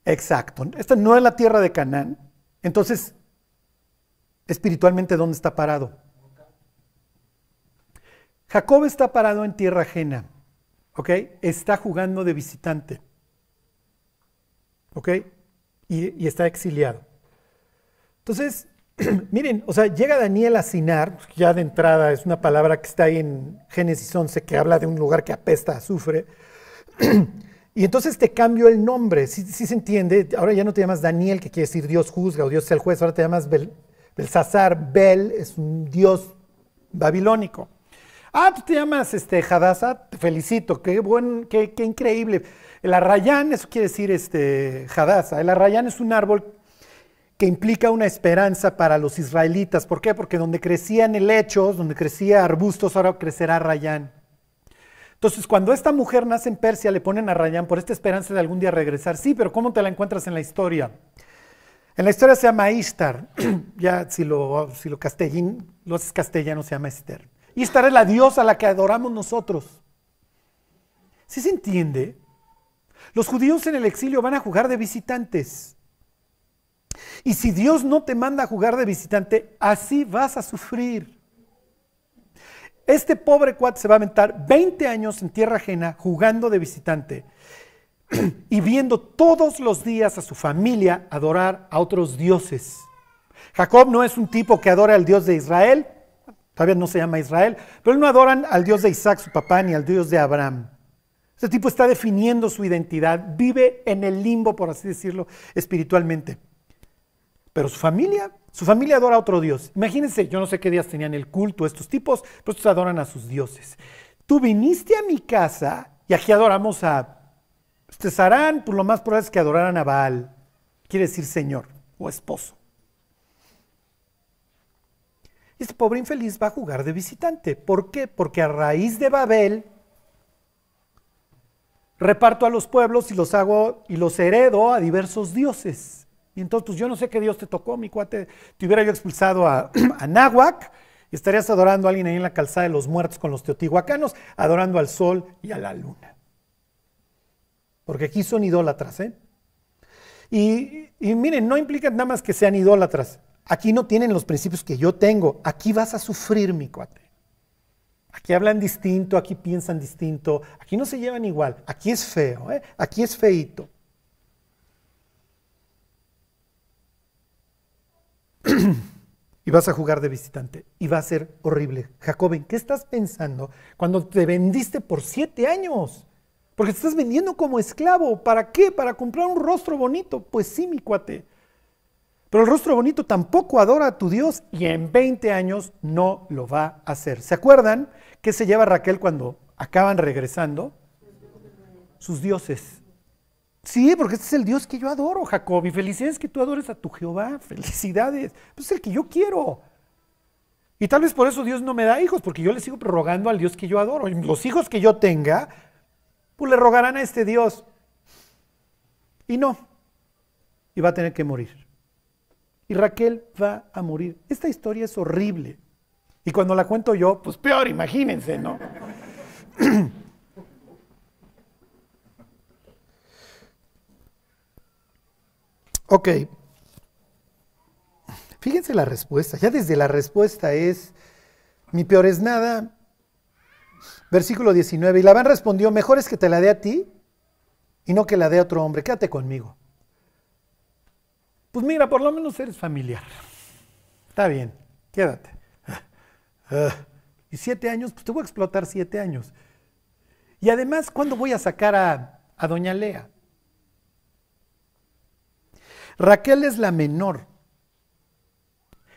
Exacto. Esta no es la tierra de Canaán. Entonces, espiritualmente, ¿dónde está parado? Jacob está parado en tierra ajena, ¿ok? Está jugando de visitante, ¿ok? Y, está exiliado. Entonces, miren, o sea, llega Daniel a Sinar, ya de entrada es una palabra que está ahí en Génesis 11 que habla de un lugar que apesta a azufre. Y entonces te cambio el nombre, si se entiende, ahora ya no te llamas Daniel, que quiere decir Dios juzga o Dios es el juez, ahora te llamas Bel, Belsasar, Bel es un Dios babilónico. Ah, tú te llamas este, Hadassah, te felicito, qué, buen, qué, increíble. El arrayán, eso quiere decir este, Hadassah. El arrayán es un árbol que implica una esperanza para los israelitas. ¿Por qué? Porque donde crecían helechos, donde crecía arbustos, ahora crecerá arrayán. Entonces, cuando esta mujer nace en Persia, le ponen a Rayán por esta esperanza de algún día regresar. Sí, pero ¿cómo te la encuentras en la historia? En la historia se llama Ishtar. ya si lo, si lo, castellín, lo haces castellano se llama Esther. Y esta es la diosa a la que adoramos nosotros. ¿Sí se entiende? Los judíos en el exilio van a jugar de visitantes. Y si Dios no te manda a jugar de visitante, así vas a sufrir. Este pobre cuate se va a aventar 20 años en tierra ajena jugando de visitante y viendo todos los días a su familia adorar a otros dioses. Jacob no es un tipo que adora al Dios de Israel, Todavía no se llama Israel, pero no adoran al Dios de Isaac, su papá, ni al Dios de Abraham. Ese tipo está definiendo su identidad, vive en el limbo, por así decirlo, espiritualmente. Pero su familia, su familia adora a otro Dios. Imagínense, yo no sé qué días tenían el culto estos tipos, pero estos adoran a sus dioses. Tú viniste a mi casa y aquí adoramos a Sarán, por lo más probable es que adoraran a Baal, quiere decir Señor o esposo. Este pobre infeliz va a jugar de visitante. ¿Por qué? Porque a raíz de Babel reparto a los pueblos y los hago y los heredo a diversos dioses. Y entonces, pues yo no sé qué Dios te tocó, mi cuate. Te hubiera yo expulsado a, a Náhuac y estarías adorando a alguien ahí en la calzada de los muertos con los teotihuacanos, adorando al sol y a la luna. Porque aquí son idólatras, ¿eh? Y, y miren, no implica nada más que sean idólatras. Aquí no tienen los principios que yo tengo. Aquí vas a sufrir, mi cuate. Aquí hablan distinto, aquí piensan distinto, aquí no se llevan igual. Aquí es feo, ¿eh? aquí es feito. y vas a jugar de visitante y va a ser horrible. Jacob, qué estás pensando cuando te vendiste por siete años? Porque te estás vendiendo como esclavo. ¿Para qué? ¿Para comprar un rostro bonito? Pues sí, mi cuate. Pero el rostro bonito tampoco adora a tu Dios y en 20 años no lo va a hacer. ¿Se acuerdan qué se lleva Raquel cuando acaban regresando? Sus dioses. Sí, porque este es el Dios que yo adoro, Jacob. Y felicidades que tú adores a tu Jehová. Felicidades. Pues es el que yo quiero. Y tal vez por eso Dios no me da hijos, porque yo le sigo rogando al Dios que yo adoro. Los hijos que yo tenga, pues le rogarán a este Dios. Y no. Y va a tener que morir y Raquel va a morir. Esta historia es horrible. Y cuando la cuento yo, pues peor, imagínense, ¿no? ok. Fíjense la respuesta. Ya desde la respuesta es, mi peor es nada. Versículo 19. Y Labán respondió, mejor es que te la dé a ti y no que la dé a otro hombre. Quédate conmigo. Pues mira, por lo menos eres familiar. Está bien, quédate. Ah, y siete años, pues te voy a explotar siete años. Y además, ¿cuándo voy a sacar a, a doña Lea? Raquel es la menor.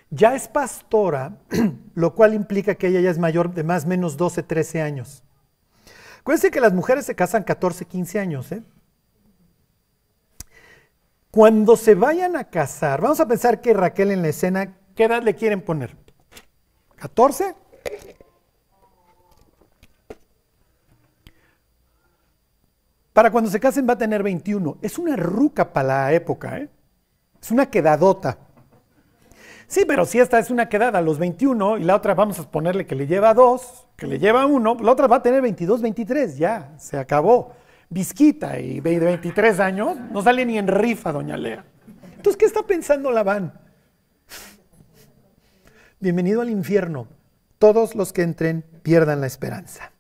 Ya es pastora, lo cual implica que ella ya es mayor de más o menos 12, 13 años. Acuérdense que las mujeres se casan 14, 15 años. ¿eh? Cuando se vayan a casar, vamos a pensar que Raquel en la escena, ¿qué edad le quieren poner? ¿14? Para cuando se casen va a tener 21. Es una ruca para la época, ¿eh? Es una quedadota. Sí, pero si esta es una quedada a los 21 y la otra vamos a ponerle que le lleva 2, que le lleva 1, la otra va a tener 22, 23, ya, se acabó. Visquita y de 23 años, no sale ni en rifa, doña Lea. Entonces, ¿qué está pensando Labán? Bienvenido al infierno. Todos los que entren pierdan la esperanza.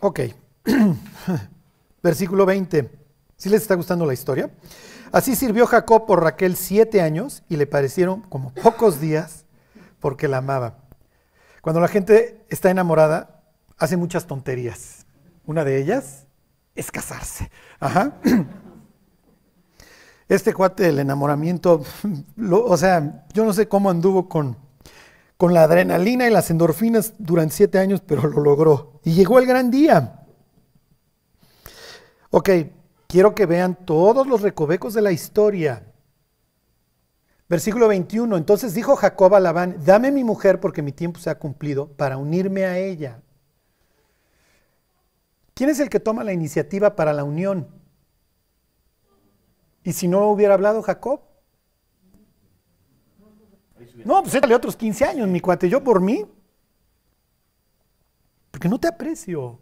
Ok. Versículo 20. ¿Sí les está gustando la historia? Así sirvió Jacob por Raquel siete años y le parecieron como pocos días porque la amaba. Cuando la gente está enamorada, hace muchas tonterías. Una de ellas es casarse. Ajá. Este cuate del enamoramiento, o sea, yo no sé cómo anduvo con, con la adrenalina y las endorfinas durante siete años, pero lo logró. Y llegó el gran día. Ok, quiero que vean todos los recovecos de la historia. Versículo 21. Entonces dijo Jacob a Labán, dame mi mujer porque mi tiempo se ha cumplido para unirme a ella. ¿Quién es el que toma la iniciativa para la unión? ¿Y si no hubiera hablado Jacob? No, pues échale otros 15 años, mi cuate, yo por mí. Porque no te aprecio.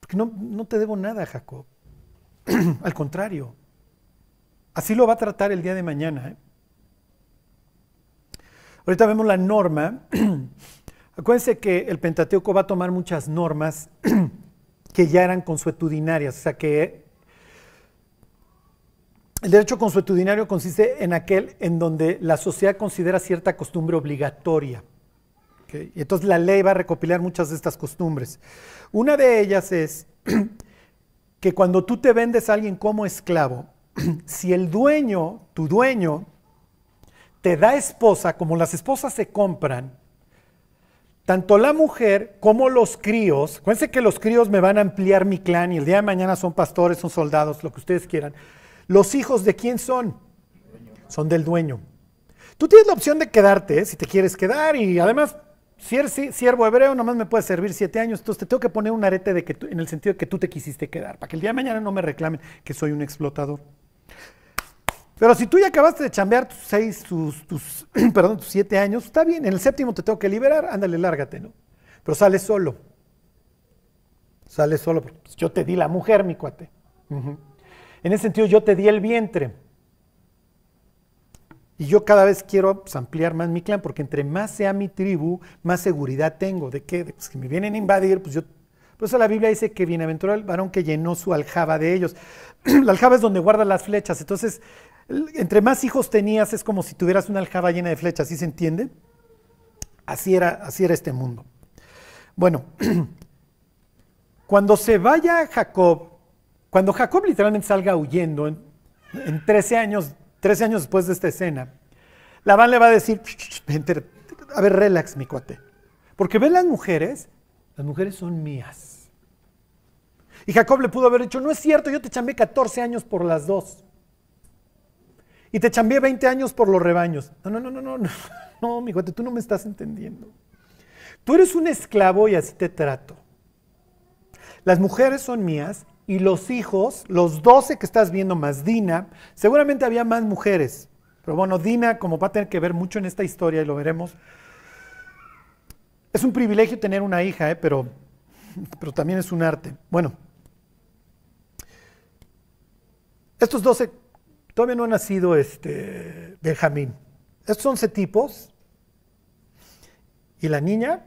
Porque no, no te debo nada, Jacob. Al contrario. Así lo va a tratar el día de mañana. ¿eh? Ahorita vemos la norma. Acuérdense que el Pentateuco va a tomar muchas normas que ya eran consuetudinarias, o sea que el derecho consuetudinario consiste en aquel en donde la sociedad considera cierta costumbre obligatoria. Y entonces la ley va a recopilar muchas de estas costumbres. Una de ellas es que cuando tú te vendes a alguien como esclavo, si el dueño, tu dueño, te da esposa, como las esposas se compran, tanto la mujer como los críos, acuérdense que los críos me van a ampliar mi clan y el día de mañana son pastores, son soldados, lo que ustedes quieran. ¿Los hijos de quién son? Son del dueño. Tú tienes la opción de quedarte, si te quieres quedar, y además, si eres siervo hebreo, nomás me puedes servir siete años, entonces te tengo que poner un arete de que en el sentido de que tú te quisiste quedar, para que el día de mañana no me reclamen que soy un explotador. Pero si tú ya acabaste de chambear tus seis, tus, perdón, tus siete años, está bien, en el séptimo te tengo que liberar, ándale, lárgate, ¿no? Pero sales solo. Sales solo, pues, yo te di la mujer, mi cuate. En ese sentido, yo te di el vientre. Y yo cada vez quiero pues, ampliar más mi clan, porque entre más sea mi tribu, más seguridad tengo. ¿De qué? De, pues, que me vienen a invadir, pues yo... Por eso la Biblia dice que bienaventurado el varón que llenó su aljaba de ellos. la aljaba es donde guarda las flechas. Entonces, entre más hijos tenías es como si tuvieras una aljaba llena de flechas, ¿sí se entiende? Así era, así era este mundo. Bueno, cuando se vaya Jacob, cuando Jacob literalmente salga huyendo, en, 13 años, 13 años después de esta escena, Labán le va a decir, a ver, relax, mi cuate. Porque ven las mujeres, las mujeres son mías. Y Jacob le pudo haber dicho, no es cierto, yo te chamé 14 años por las dos y te chambié 20 años por los rebaños. No, no, no, no, no, no, no, mi tú no me estás entendiendo. Tú eres un esclavo y así te trato. Las mujeres son mías y los hijos, los 12 que estás viendo más Dina, seguramente había más mujeres. Pero bueno, Dina, como va a tener que ver mucho en esta historia y lo veremos, Es un privilegio tener una hija, ¿eh? pero, pero también es un arte. Bueno, estos 12 todavía no ha nacido este Benjamín. Estos 11 tipos y la niña,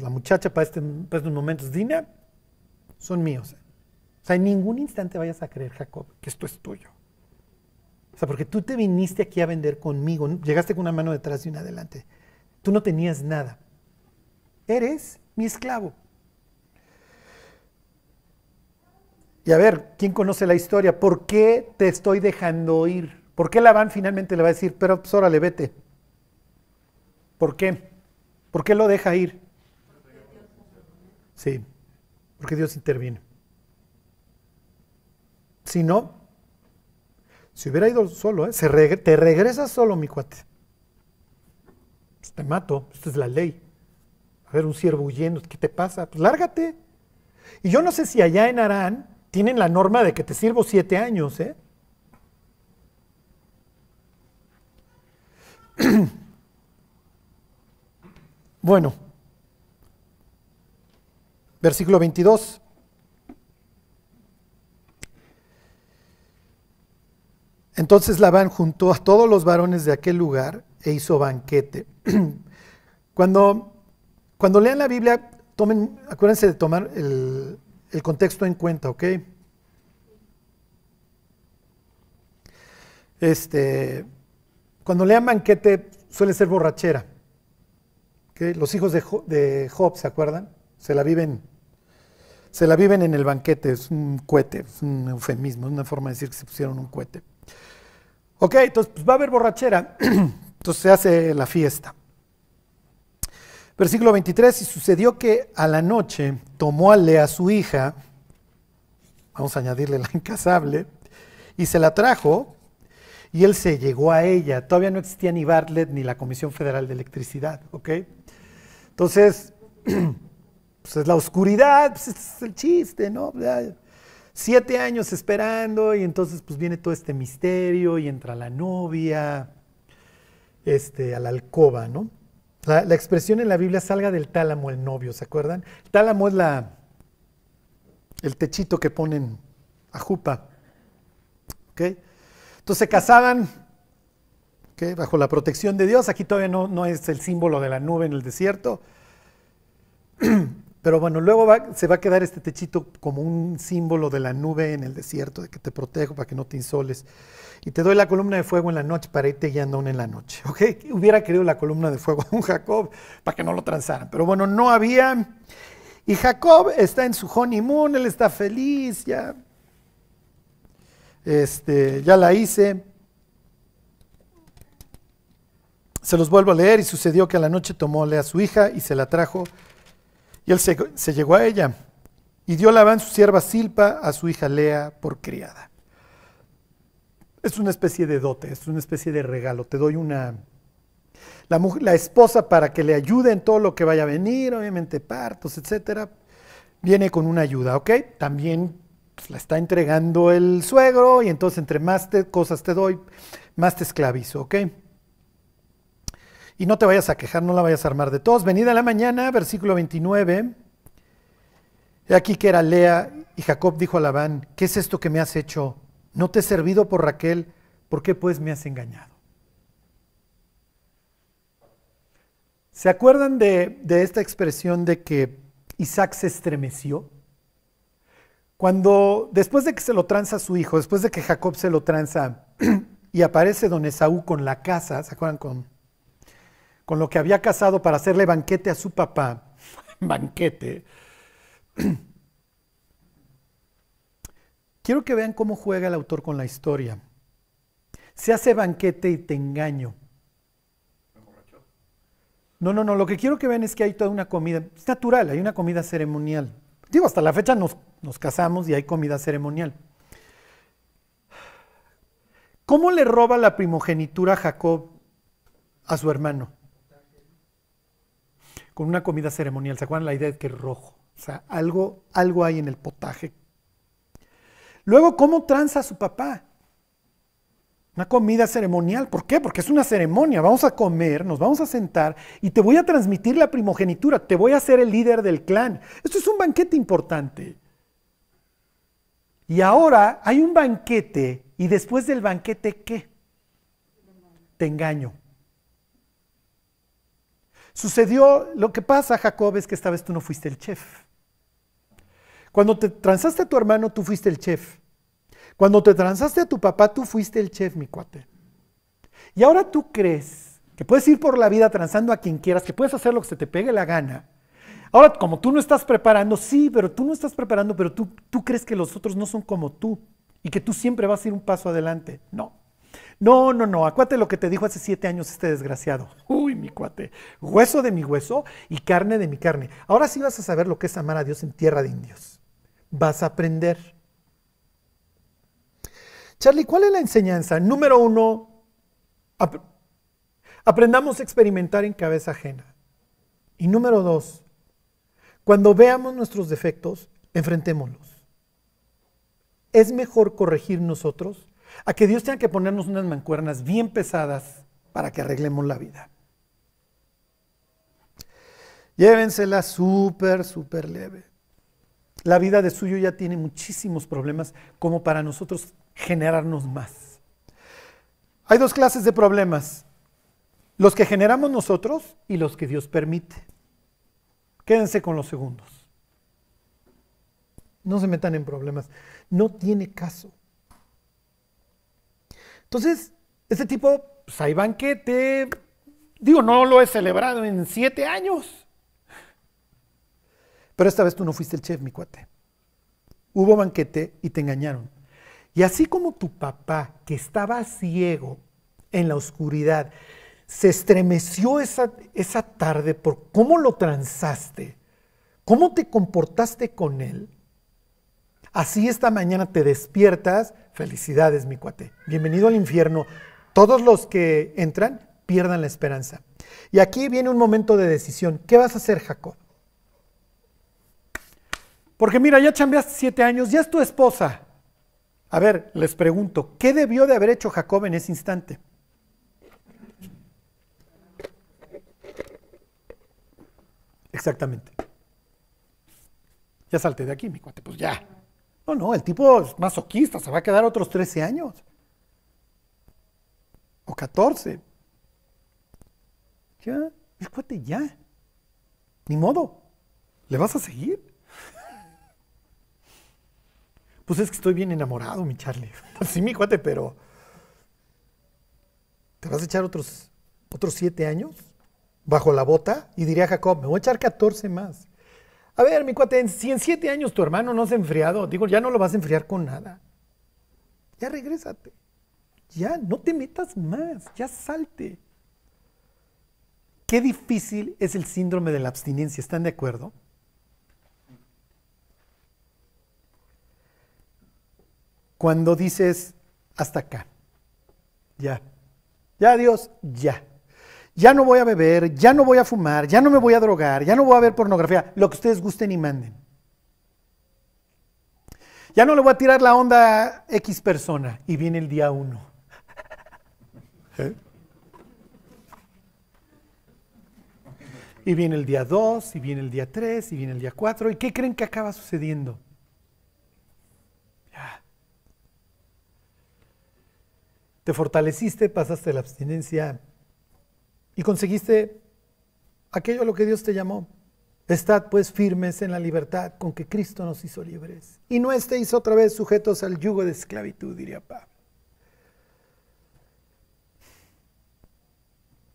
la muchacha para, este, para estos momentos, Dina, son míos. O sea, en ningún instante vayas a creer, Jacob, que esto es tuyo. O sea, porque tú te viniste aquí a vender conmigo, llegaste con una mano detrás y una adelante. Tú no tenías nada. Eres mi esclavo. Y a ver, ¿quién conoce la historia? ¿Por qué te estoy dejando ir? ¿Por qué Labán finalmente le va a decir, pero pues órale, vete? ¿Por qué? ¿Por qué lo deja ir? Sí, porque Dios interviene. Si no, si hubiera ido solo, ¿eh? te regresas solo, mi cuate. Pues te mato, esta es la ley. A ver, un siervo huyendo, ¿qué te pasa? Pues lárgate. Y yo no sé si allá en Arán tienen la norma de que te sirvo siete años, ¿eh? bueno, versículo 22. Entonces Labán juntó a todos los varones de aquel lugar e hizo banquete. Cuando, cuando lean la Biblia, tomen, acuérdense de tomar el, el contexto en cuenta, ¿ok? Este, cuando lean banquete suele ser borrachera. Los hijos de Job, de Job, ¿se acuerdan? Se la viven se la viven en el banquete, es un cohete, es un eufemismo, es una forma de decir que se pusieron un cohete. Ok, entonces pues va a haber borrachera, entonces se hace la fiesta. Versículo 23, y sucedió que a la noche tomó a Lea su hija, vamos a añadirle la incasable, y se la trajo, y él se llegó a ella. Todavía no existía ni Bartlett ni la Comisión Federal de Electricidad, ¿ok? Entonces, pues es la oscuridad, pues es el chiste, ¿no? siete años esperando y entonces pues viene todo este misterio y entra la novia este, a la alcoba, ¿no? La, expresión en la Biblia salga del tálamo el novio, ¿se acuerdan? El tálamo es la, el techito que ponen a jupa. ¿ok? Entonces se casaban bajo la protección de Dios. Aquí todavía no, no es el símbolo de la nube en el desierto. Pero bueno, luego se va a quedar este techito como un símbolo de la nube en el desierto, de que te protejo para que no te insoles. Y te doy la columna de fuego en la noche para irte guiando aún en la noche. ¿ok? Hubiera querido la columna de fuego a un Jacob para que no lo transaran. Pero bueno, no había. Y Jacob está en su honeymoon, él está feliz, ya. Este, ya la hice. Se los vuelvo a leer y sucedió que a la noche tomó a su hija y se la trajo y él se, llegó a ella y dio Labán su sierva Silpa a su hija Lea por criada. Es una especie de dote, es una especie de regalo. Te doy una... La, la esposa para que le ayude en todo lo que vaya a venir, obviamente partos, etcétera, viene con una ayuda, ¿ok? También pues, la está entregando el suegro y entonces entre más te, cosas te doy, más te esclavizo, ¿ok? Y no te vayas a quejar, no la vayas a armar de todos. Venida la mañana, versículo 29. He aquí que era Lea y Jacob dijo a Labán, ¿qué es esto que me has hecho? ¿No te he servido por Raquel? ¿Por qué pues me has engañado? ¿Se acuerdan de, de esta expresión de que Isaac se estremeció? Cuando después de que se lo tranza su hijo, después de que Jacob se lo tranza y aparece don Esaú con la casa, ¿se acuerdan con con lo que había casado para hacerle banquete a su papá, banquete. Quiero que vean cómo juega el autor con la historia. Se hace banquete y te engaño. No, no, no, lo que quiero que vean es que hay toda una comida, es natural, hay una comida ceremonial. Digo, hasta la fecha nos, nos casamos y hay comida ceremonial. ¿Cómo le roba la primogenitura Jacob a su hermano? Con una comida ceremonial. ¿Se acuerdan la idea de que es rojo? O sea, algo, algo hay en el potaje. Luego, ¿cómo tranza a su papá? Una comida ceremonial. ¿Por qué? Porque es una ceremonia. Vamos a comer, nos vamos a sentar y te voy a transmitir la primogenitura. Te voy a hacer el líder del clan. Esto es un banquete importante. Y ahora hay un banquete y después del banquete, ¿qué? Te engaño. Sucedió lo que pasa, Jacob, es que esta vez tú no fuiste el chef. Cuando te transaste a tu hermano, tú fuiste el chef. Cuando te transaste a tu papá, tú fuiste el chef, mi cuate. Y ahora tú crees que puedes ir por la vida transando a quien quieras, que puedes hacer lo que se te pegue la gana. Ahora, como tú no estás preparando, sí, pero tú no estás preparando, pero tú, tú crees que los otros no son como tú y que tú siempre vas a ir un paso adelante. No. No, no, no. Acuérdate lo que te dijo hace siete años este desgraciado. Uy, mi cuate. Hueso de mi hueso y carne de mi carne. Ahora sí vas a saber lo que es amar a Dios en tierra de indios. Vas a aprender. Charlie, ¿cuál es la enseñanza? Número uno, aprendamos a experimentar en cabeza ajena. Y número dos, cuando veamos nuestros defectos, enfrentémoslos. Es mejor corregir nosotros a que Dios tenga que ponernos unas mancuernas bien pesadas para que arreglemos la vida. Llévensela súper, súper leve. La vida de suyo ya tiene muchísimos problemas como para nosotros generarnos más. Hay dos clases de problemas, los que generamos nosotros y los que Dios permite. Quédense con los segundos. No se metan en problemas. No tiene caso. Entonces, este tipo, pues hay banquete. Digo, no lo he celebrado en siete años. Pero esta vez tú no fuiste el chef, mi cuate. Hubo banquete y te engañaron. Y así como tu papá, que estaba ciego en la oscuridad, se estremeció esa, esa tarde por cómo lo transaste, cómo te comportaste con él, así esta mañana te despiertas. Felicidades, mi cuate. Bienvenido al infierno. Todos los que entran pierdan la esperanza. Y aquí viene un momento de decisión. ¿Qué vas a hacer, Jacob? Porque mira, ya chambeaste siete años, ya es tu esposa. A ver, les pregunto, ¿qué debió de haber hecho Jacob en ese instante? Exactamente. Ya salte de aquí, mi cuate, pues ya. No, no, el tipo es masoquista, se va a quedar otros 13 años. O 14. Ya, el cuate ya. Ni modo. ¿Le vas a seguir? Pues es que estoy bien enamorado, mi Charlie. Sí, mi cuate, pero. ¿Te vas a echar otros, otros siete años bajo la bota? Y diría Jacob, me voy a echar 14 más. A ver, mi cuate, si en siete años tu hermano no se ha enfriado, digo, ya no lo vas a enfriar con nada. Ya regrésate. Ya, no te metas más, ya salte. Qué difícil es el síndrome de la abstinencia, ¿están de acuerdo? Cuando dices hasta acá. Ya. Ya Dios, ya. Ya no voy a beber, ya no voy a fumar, ya no me voy a drogar, ya no voy a ver pornografía, lo que ustedes gusten y manden. Ya no le voy a tirar la onda a X persona y viene el día uno. ¿Eh? Y viene el día dos, y viene el día tres, y viene el día cuatro. ¿Y qué creen que acaba sucediendo? Te fortaleciste, pasaste la abstinencia y conseguiste aquello a lo que Dios te llamó. Estad pues firmes en la libertad con que Cristo nos hizo libres. Y no estéis otra vez sujetos al yugo de esclavitud, diría Pablo.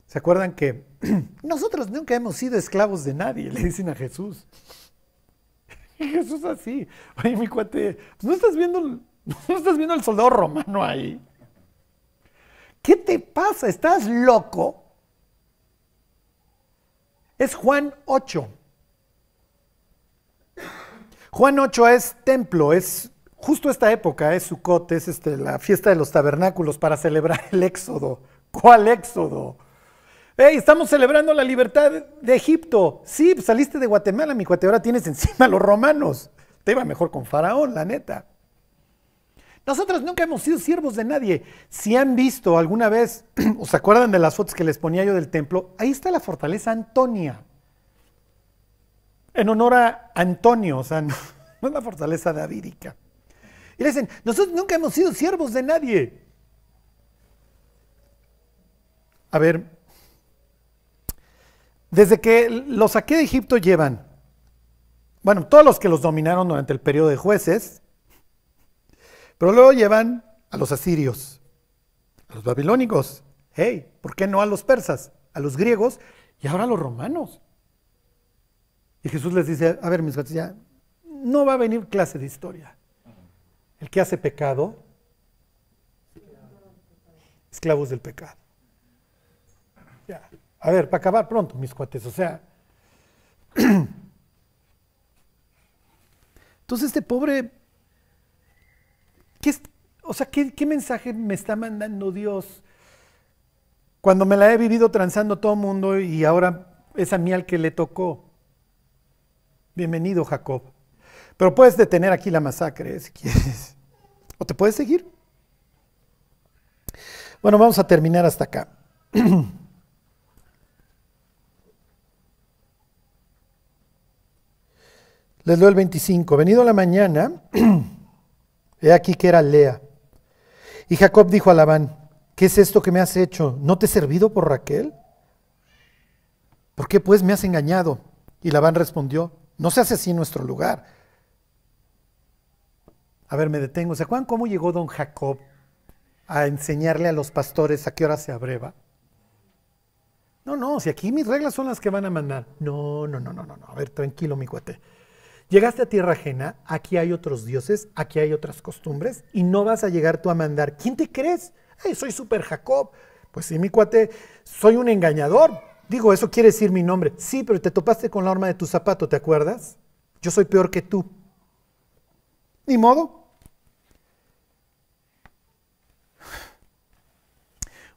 ¿Se acuerdan que nosotros nunca hemos sido esclavos de nadie? Le dicen a Jesús. Jesús así. Oye, mi cuate, ¿no estás viendo, no estás viendo el soldado romano ahí? ¿Qué te pasa? ¿Estás loco? Es Juan 8. Juan 8 es templo, es justo esta época, es Sukkot, es este, la fiesta de los tabernáculos para celebrar el éxodo. ¿Cuál éxodo? Hey, estamos celebrando la libertad de Egipto. Sí, pues saliste de Guatemala, mi cuate, ahora tienes encima a los romanos. Te iba mejor con Faraón, la neta. Nosotros nunca hemos sido siervos de nadie. Si han visto alguna vez, o se acuerdan de las fotos que les ponía yo del templo, ahí está la fortaleza Antonia. En honor a Antonio, o sea, no, no es la fortaleza davídica. Y le dicen, nosotros nunca hemos sido siervos de nadie. A ver, desde que los saqué de Egipto llevan, bueno, todos los que los dominaron durante el periodo de jueces, pero luego llevan a los asirios, a los babilónicos, hey, ¿por qué no a los persas? A los griegos y ahora a los romanos. Y Jesús les dice, a ver, mis gatos, ya no va a venir clase de historia. El que hace pecado, esclavos del pecado. Ya. A ver, para acabar pronto, mis cuates, o sea. Entonces este pobre, ¿qué, o sea, ¿qué, ¿qué, mensaje me está mandando Dios? Cuando me la he vivido transando todo el mundo y ahora es a mí al que le tocó. Bienvenido, Jacob. Pero puedes detener aquí la masacre si quieres. ¿O te puedes seguir? Bueno, vamos a terminar hasta acá. Les doy el 25. Venido la mañana, he aquí que era Lea. Y Jacob dijo a Labán, ¿qué es esto que me has hecho? ¿No te he servido por Raquel? ¿Por qué pues me has engañado? Y Labán respondió, no se hace así en nuestro lugar. A ver, me detengo. ¿Se acuerdan cómo llegó don Jacob a enseñarle a los pastores a qué hora se abreva? No, no, si aquí mis reglas son las que van a mandar. No, no, no, no, no. A ver, tranquilo, mi cuate. Llegaste a tierra ajena, aquí hay otros dioses, aquí hay otras costumbres, y no vas a llegar tú a mandar. ¿Quién te crees? soy super Jacob. Pues sí, mi cuate, soy un engañador. Digo, eso quiere decir mi nombre. Sí, pero te topaste con la arma de tu zapato, ¿te acuerdas? Yo soy peor que tú. Ni modo.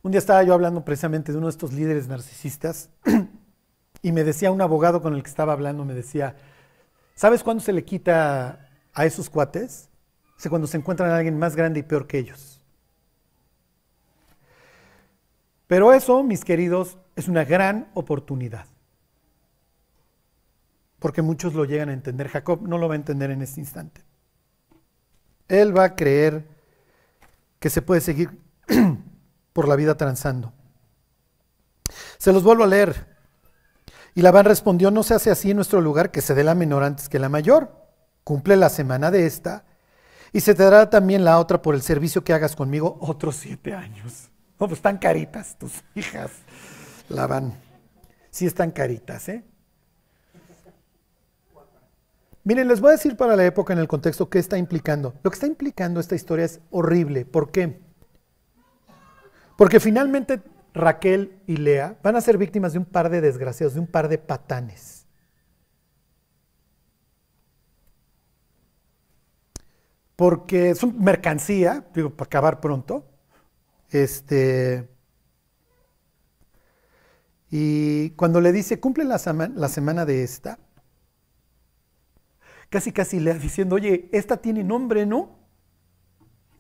Un día estaba yo hablando precisamente de uno de estos líderes narcisistas y me decía un abogado con el que estaba hablando, me decía, ¿Sabes cuándo se le quita a esos cuates? O cuando se encuentran a alguien más grande y peor que ellos. Pero eso, mis queridos, es una gran oportunidad. Porque muchos lo llegan a entender. Jacob no lo va a entender en este instante. Él va a creer que se puede seguir por la vida transando. Se los vuelvo a leer. Y Labán respondió, no se hace así en nuestro lugar, que se dé la menor antes que la mayor. Cumple la semana de esta y se te dará también la otra por el servicio que hagas conmigo otros siete años. No, pues están caritas tus hijas, Labán. Sí están caritas, ¿eh? Miren, les voy a decir para la época en el contexto qué está implicando. Lo que está implicando esta historia es horrible. ¿Por qué? Porque finalmente Raquel y Lea van a ser víctimas de un par de desgraciados, de un par de patanes. Porque es una mercancía, digo, para acabar pronto. Este. Y cuando le dice, cumple la, la semana de esta, casi casi Lea diciendo, oye, esta tiene nombre, ¿no?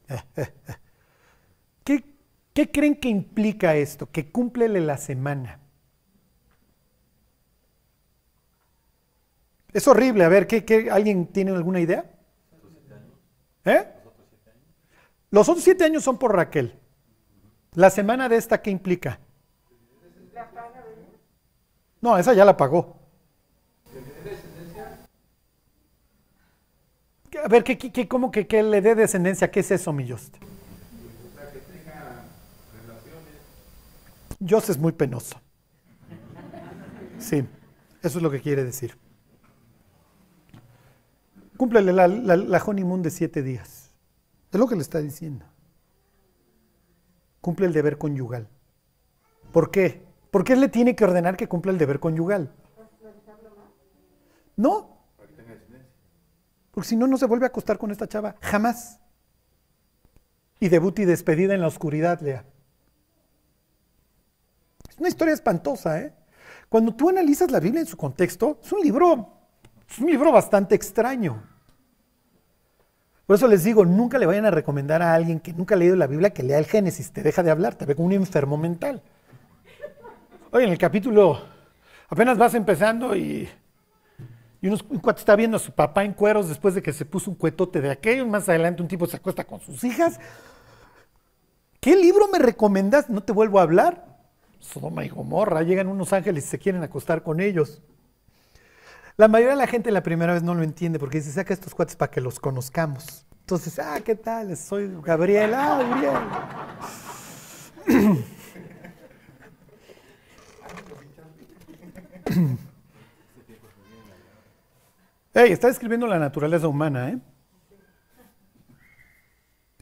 ¿Qué, ¿Qué creen que implica esto? Que cúmplele la semana. Es horrible. A ver, ¿qué, alguien tiene alguna idea? ¿Eh? Los otros siete años son por Raquel. La semana de esta, ¿qué implica? No, esa ya la pagó. A ver, ¿qué, qué, cómo que, que, le dé descendencia? ¿Qué es eso, mi Dios es muy penoso. Sí, eso es lo que quiere decir. Cúmplele la, la, honeymoon de siete días. Es lo que le está diciendo. Cumple el deber conyugal. ¿Por qué? ¿Por qué le tiene que ordenar que cumpla el deber conyugal? No. Porque si no, no se vuelve a acostar con esta chava. Jamás. Y debut y despedida en la oscuridad, Lea una historia espantosa, ¿eh? Cuando tú analizas la Biblia en su contexto, es un libro, es un libro bastante extraño. Por eso les digo, nunca le vayan a recomendar a alguien que nunca ha leído la Biblia que lea el Génesis, te deja de hablar, te ve como un enfermo mental. Oye, en el capítulo, apenas vas empezando y, y unos, un cuate está viendo a su papá en cueros después de que se puso un cuetote de aquello, más adelante un tipo se acuesta con sus hijas. ¿Qué libro me recomendas? No te vuelvo a hablar. Sodoma y Gomorra, llegan unos ángeles y se quieren acostar con ellos. La mayoría de la gente la primera vez no lo entiende porque dice, saca estos cuates para que los conozcamos. Entonces, ah, ¿qué tal? Soy Gabriel. Ah, Gabriel. Hey, está describiendo la naturaleza humana, ¿eh?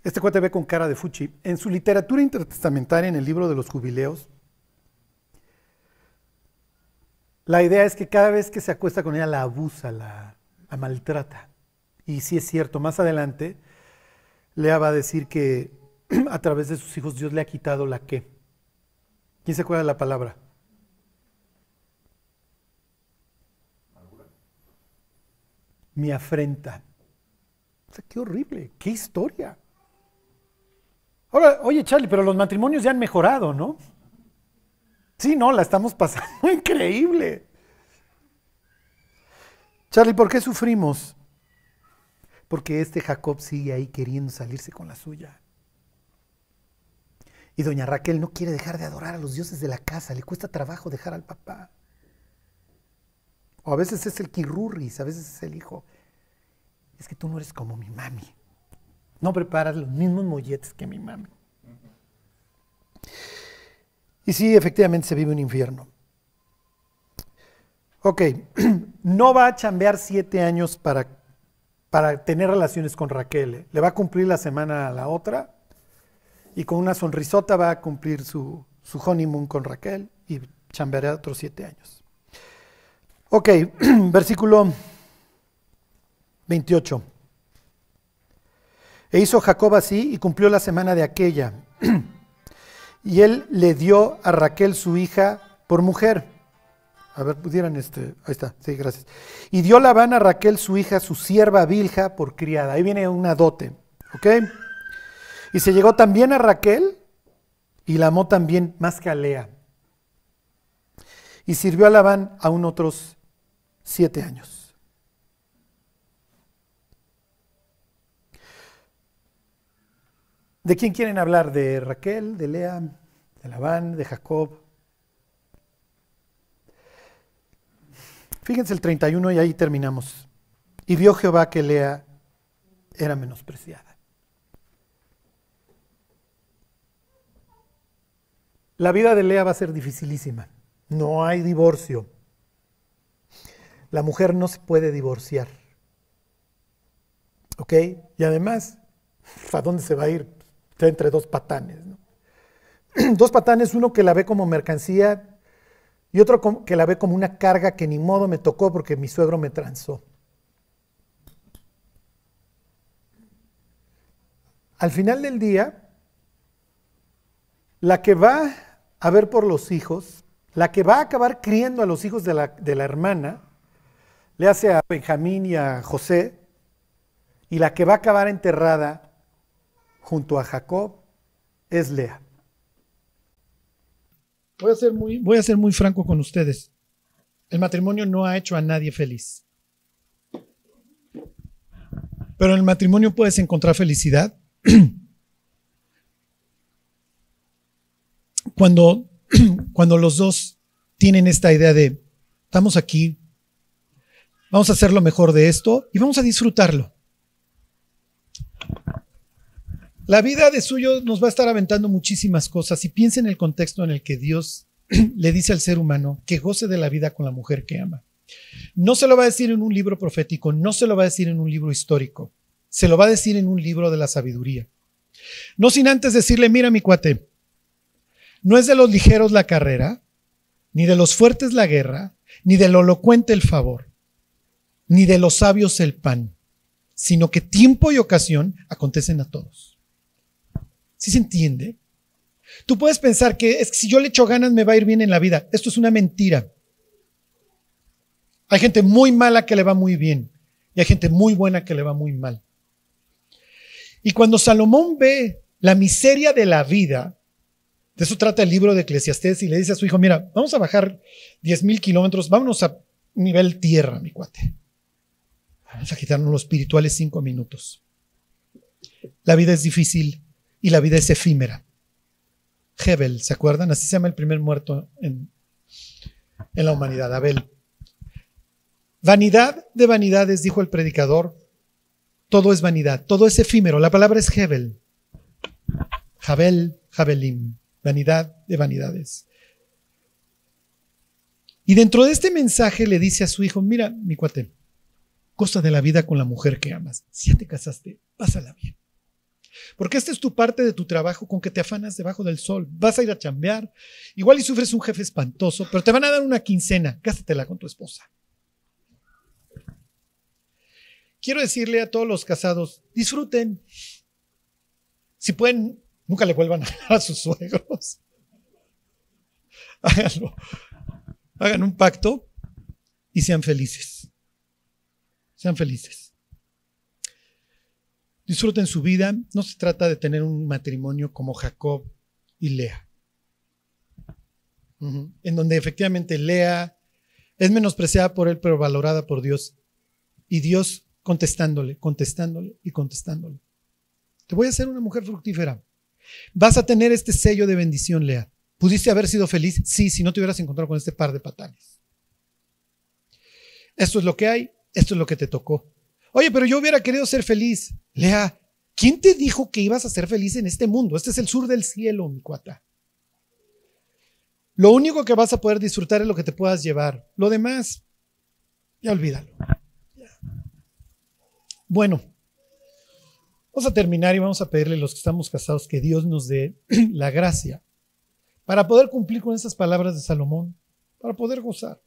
Este cuate ve con cara de fuchi. En su literatura intertestamentaria, en el libro de los jubileos, La idea es que cada vez que se acuesta con ella la abusa, la, maltrata. Y si es cierto, más adelante Lea va a decir que a través de sus hijos Dios le ha quitado la qué. ¿Quién se acuerda de la palabra? Mi afrenta. O sea, qué horrible, qué historia. Ahora, oye Charlie, pero los matrimonios ya han mejorado, ¿no? Sí, no, la estamos pasando increíble. Charlie, ¿por qué sufrimos? Porque este Jacob sigue ahí queriendo salirse con la suya. Y doña Raquel no quiere dejar de adorar a los dioses de la casa, le cuesta trabajo dejar al papá. O a veces es el quirurris, a veces es el hijo. Es que tú no eres como mi mami. No preparas los mismos molletes que mi mami. Y sí, efectivamente se vive un infierno. Ok, no va a chambear siete años para, para tener relaciones con Raquel. ¿eh? Le va a cumplir la semana a la otra y con una sonrisota va a cumplir su, su honeymoon con Raquel y chambeará otros siete años. Ok, versículo 28. E hizo Jacob así y cumplió la semana de aquella. y él le dio a Raquel su hija por mujer. A ver, pudieran este, ahí está, sí, gracias. Y dio Labán a Raquel su hija, su sierva Bilja, por criada. Ahí viene una dote, ¿ok? Y se llegó también a Raquel y la amó también más que a Lea. Y sirvió a Labán aún otros siete años. ¿De quién quieren hablar? ¿De Raquel, de Lea, de Labán, de Jacob? Fíjense el 31 y ahí terminamos. Y vio Jehová que Lea era menospreciada. La vida de Lea va a ser dificilísima. No hay divorcio. La mujer no se puede divorciar. ¿Ok? Y además, ¿a dónde se va a ir? Está entre dos patanes. Dos patanes, uno que la ve como mercancía y otro que la ve como una carga que ni modo me tocó porque mi suegro me transó. Al final del día, la que va a ver por los hijos, la que va a acabar criando a los hijos de la, de la hermana, le hace a Benjamín y a José, y la que va a acabar enterrada junto a Jacob es Lea. Voy a, ser muy, voy a ser muy franco con ustedes. El matrimonio no ha hecho a nadie feliz. Pero en el matrimonio puedes encontrar felicidad cuando, cuando los dos tienen esta idea de, estamos aquí, vamos a hacer lo mejor de esto y vamos a disfrutarlo. La vida de suyo nos va a estar aventando muchísimas cosas y piensa en el contexto en el que Dios le dice al ser humano que goce de la vida con la mujer que ama. No se lo va a decir en un libro profético, no se lo va a decir en un libro histórico, se lo va a decir en un libro de la sabiduría. No sin antes decirle, mira mi cuate, no es de los ligeros la carrera, ni de los fuertes la guerra, ni de lo elocuente el favor, ni de los sabios el pan, sino que tiempo y ocasión acontecen a todos. ¿Sí se entiende? Tú puedes pensar que es que si yo le echo ganas me va a ir bien en la vida. Esto es una mentira. Hay gente muy mala que le va muy bien y hay gente muy buena que le va muy mal. Y cuando Salomón ve la miseria de la vida, de eso trata el libro de Eclesiastés y le dice a su hijo, mira, vamos a bajar 10 mil kilómetros, vámonos a nivel tierra, mi cuate. Vamos a quitarnos los espirituales cinco minutos. La vida es difícil y la vida es efímera. Hebel, ¿se acuerdan? Así se llama el primer muerto en, en la humanidad, Abel. Vanidad de vanidades, dijo el predicador. Todo es vanidad, todo es efímero. La palabra es Hebel. Jabel, Jabelim vanidad de vanidades. Y dentro de este mensaje le dice a su hijo, mira, mi cuate, cosa de la vida con la mujer que amas. Si ya te casaste, pásala bien. Porque esta es tu parte de tu trabajo con que te afanas debajo del sol. Vas a ir a chambear. Igual y sufres un jefe espantoso, pero te van a dar una quincena. Gástatela con tu esposa. Quiero decirle a todos los casados, disfruten. Si pueden Nunca le vuelvan a a sus suegros. Háganlo. Hagan un pacto y sean felices. Sean felices. Disfruten su vida. No se trata de tener un matrimonio como Jacob y Lea. En donde efectivamente Lea es menospreciada por él, pero valorada por Dios. Y Dios contestándole, contestándole y contestándole. Te voy a hacer una mujer fructífera. Vas a tener este sello de bendición, Lea. ¿Pudiste haber sido feliz? Sí, si no te hubieras encontrado con este par de patanes. Esto es lo que hay, esto es lo que te tocó. Oye, pero yo hubiera querido ser feliz. Lea, ¿quién te dijo que ibas a ser feliz en este mundo? Este es el sur del cielo, mi cuata. Lo único que vas a poder disfrutar es lo que te puedas llevar. Lo demás, ya olvídalo. Bueno. Vamos a terminar y vamos a pedirle a los que estamos casados que Dios nos dé la gracia para poder cumplir con esas palabras de Salomón, para poder gozar.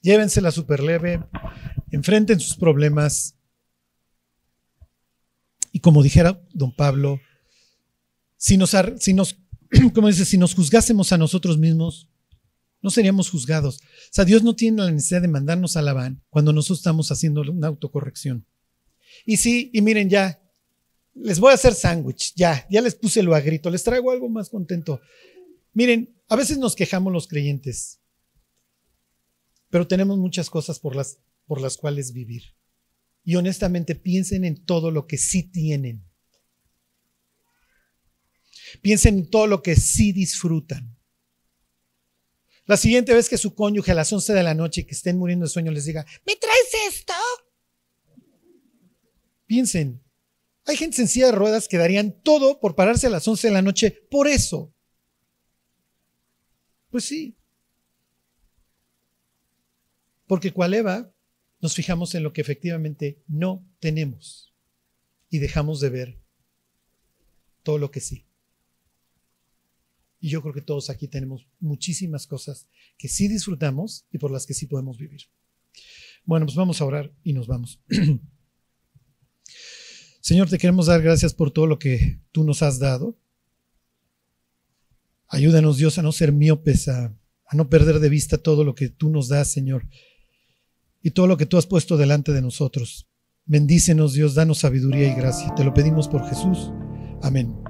Llévensela súper leve, enfrenten sus problemas. Y como dijera don Pablo, si nos, si nos, como dice, si nos juzgásemos a nosotros mismos, no seríamos juzgados. O sea, Dios no tiene la necesidad de mandarnos a la van cuando nosotros estamos haciendo una autocorrección. Y sí, y miren ya, les voy a hacer sándwich, ya, ya les puse lo a grito, les traigo algo más contento. Miren, a veces nos quejamos los creyentes, pero tenemos muchas cosas por las, por las cuales vivir. Y honestamente piensen en todo lo que sí tienen. Piensen en todo lo que sí disfrutan. La siguiente vez que su cónyuge a las 11 de la noche que estén muriendo de sueño les diga, ¿me traes esto? Piensen, hay gente en silla de ruedas que darían todo por pararse a las 11 de la noche por eso. Pues sí. Porque cual Eva nos fijamos en lo que efectivamente no tenemos y dejamos de ver todo lo que sí. Y yo creo que todos aquí tenemos muchísimas cosas que sí disfrutamos y por las que sí podemos vivir. Bueno, pues vamos a orar y nos vamos. Señor, te queremos dar gracias por todo lo que tú nos has dado. Ayúdanos, Dios, a no ser miopes, a, no perder de vista todo lo que tú nos das, Señor, y todo lo que tú has puesto delante de nosotros. Bendícenos, Dios, danos sabiduría y gracia. Te lo pedimos por Jesús. Amén.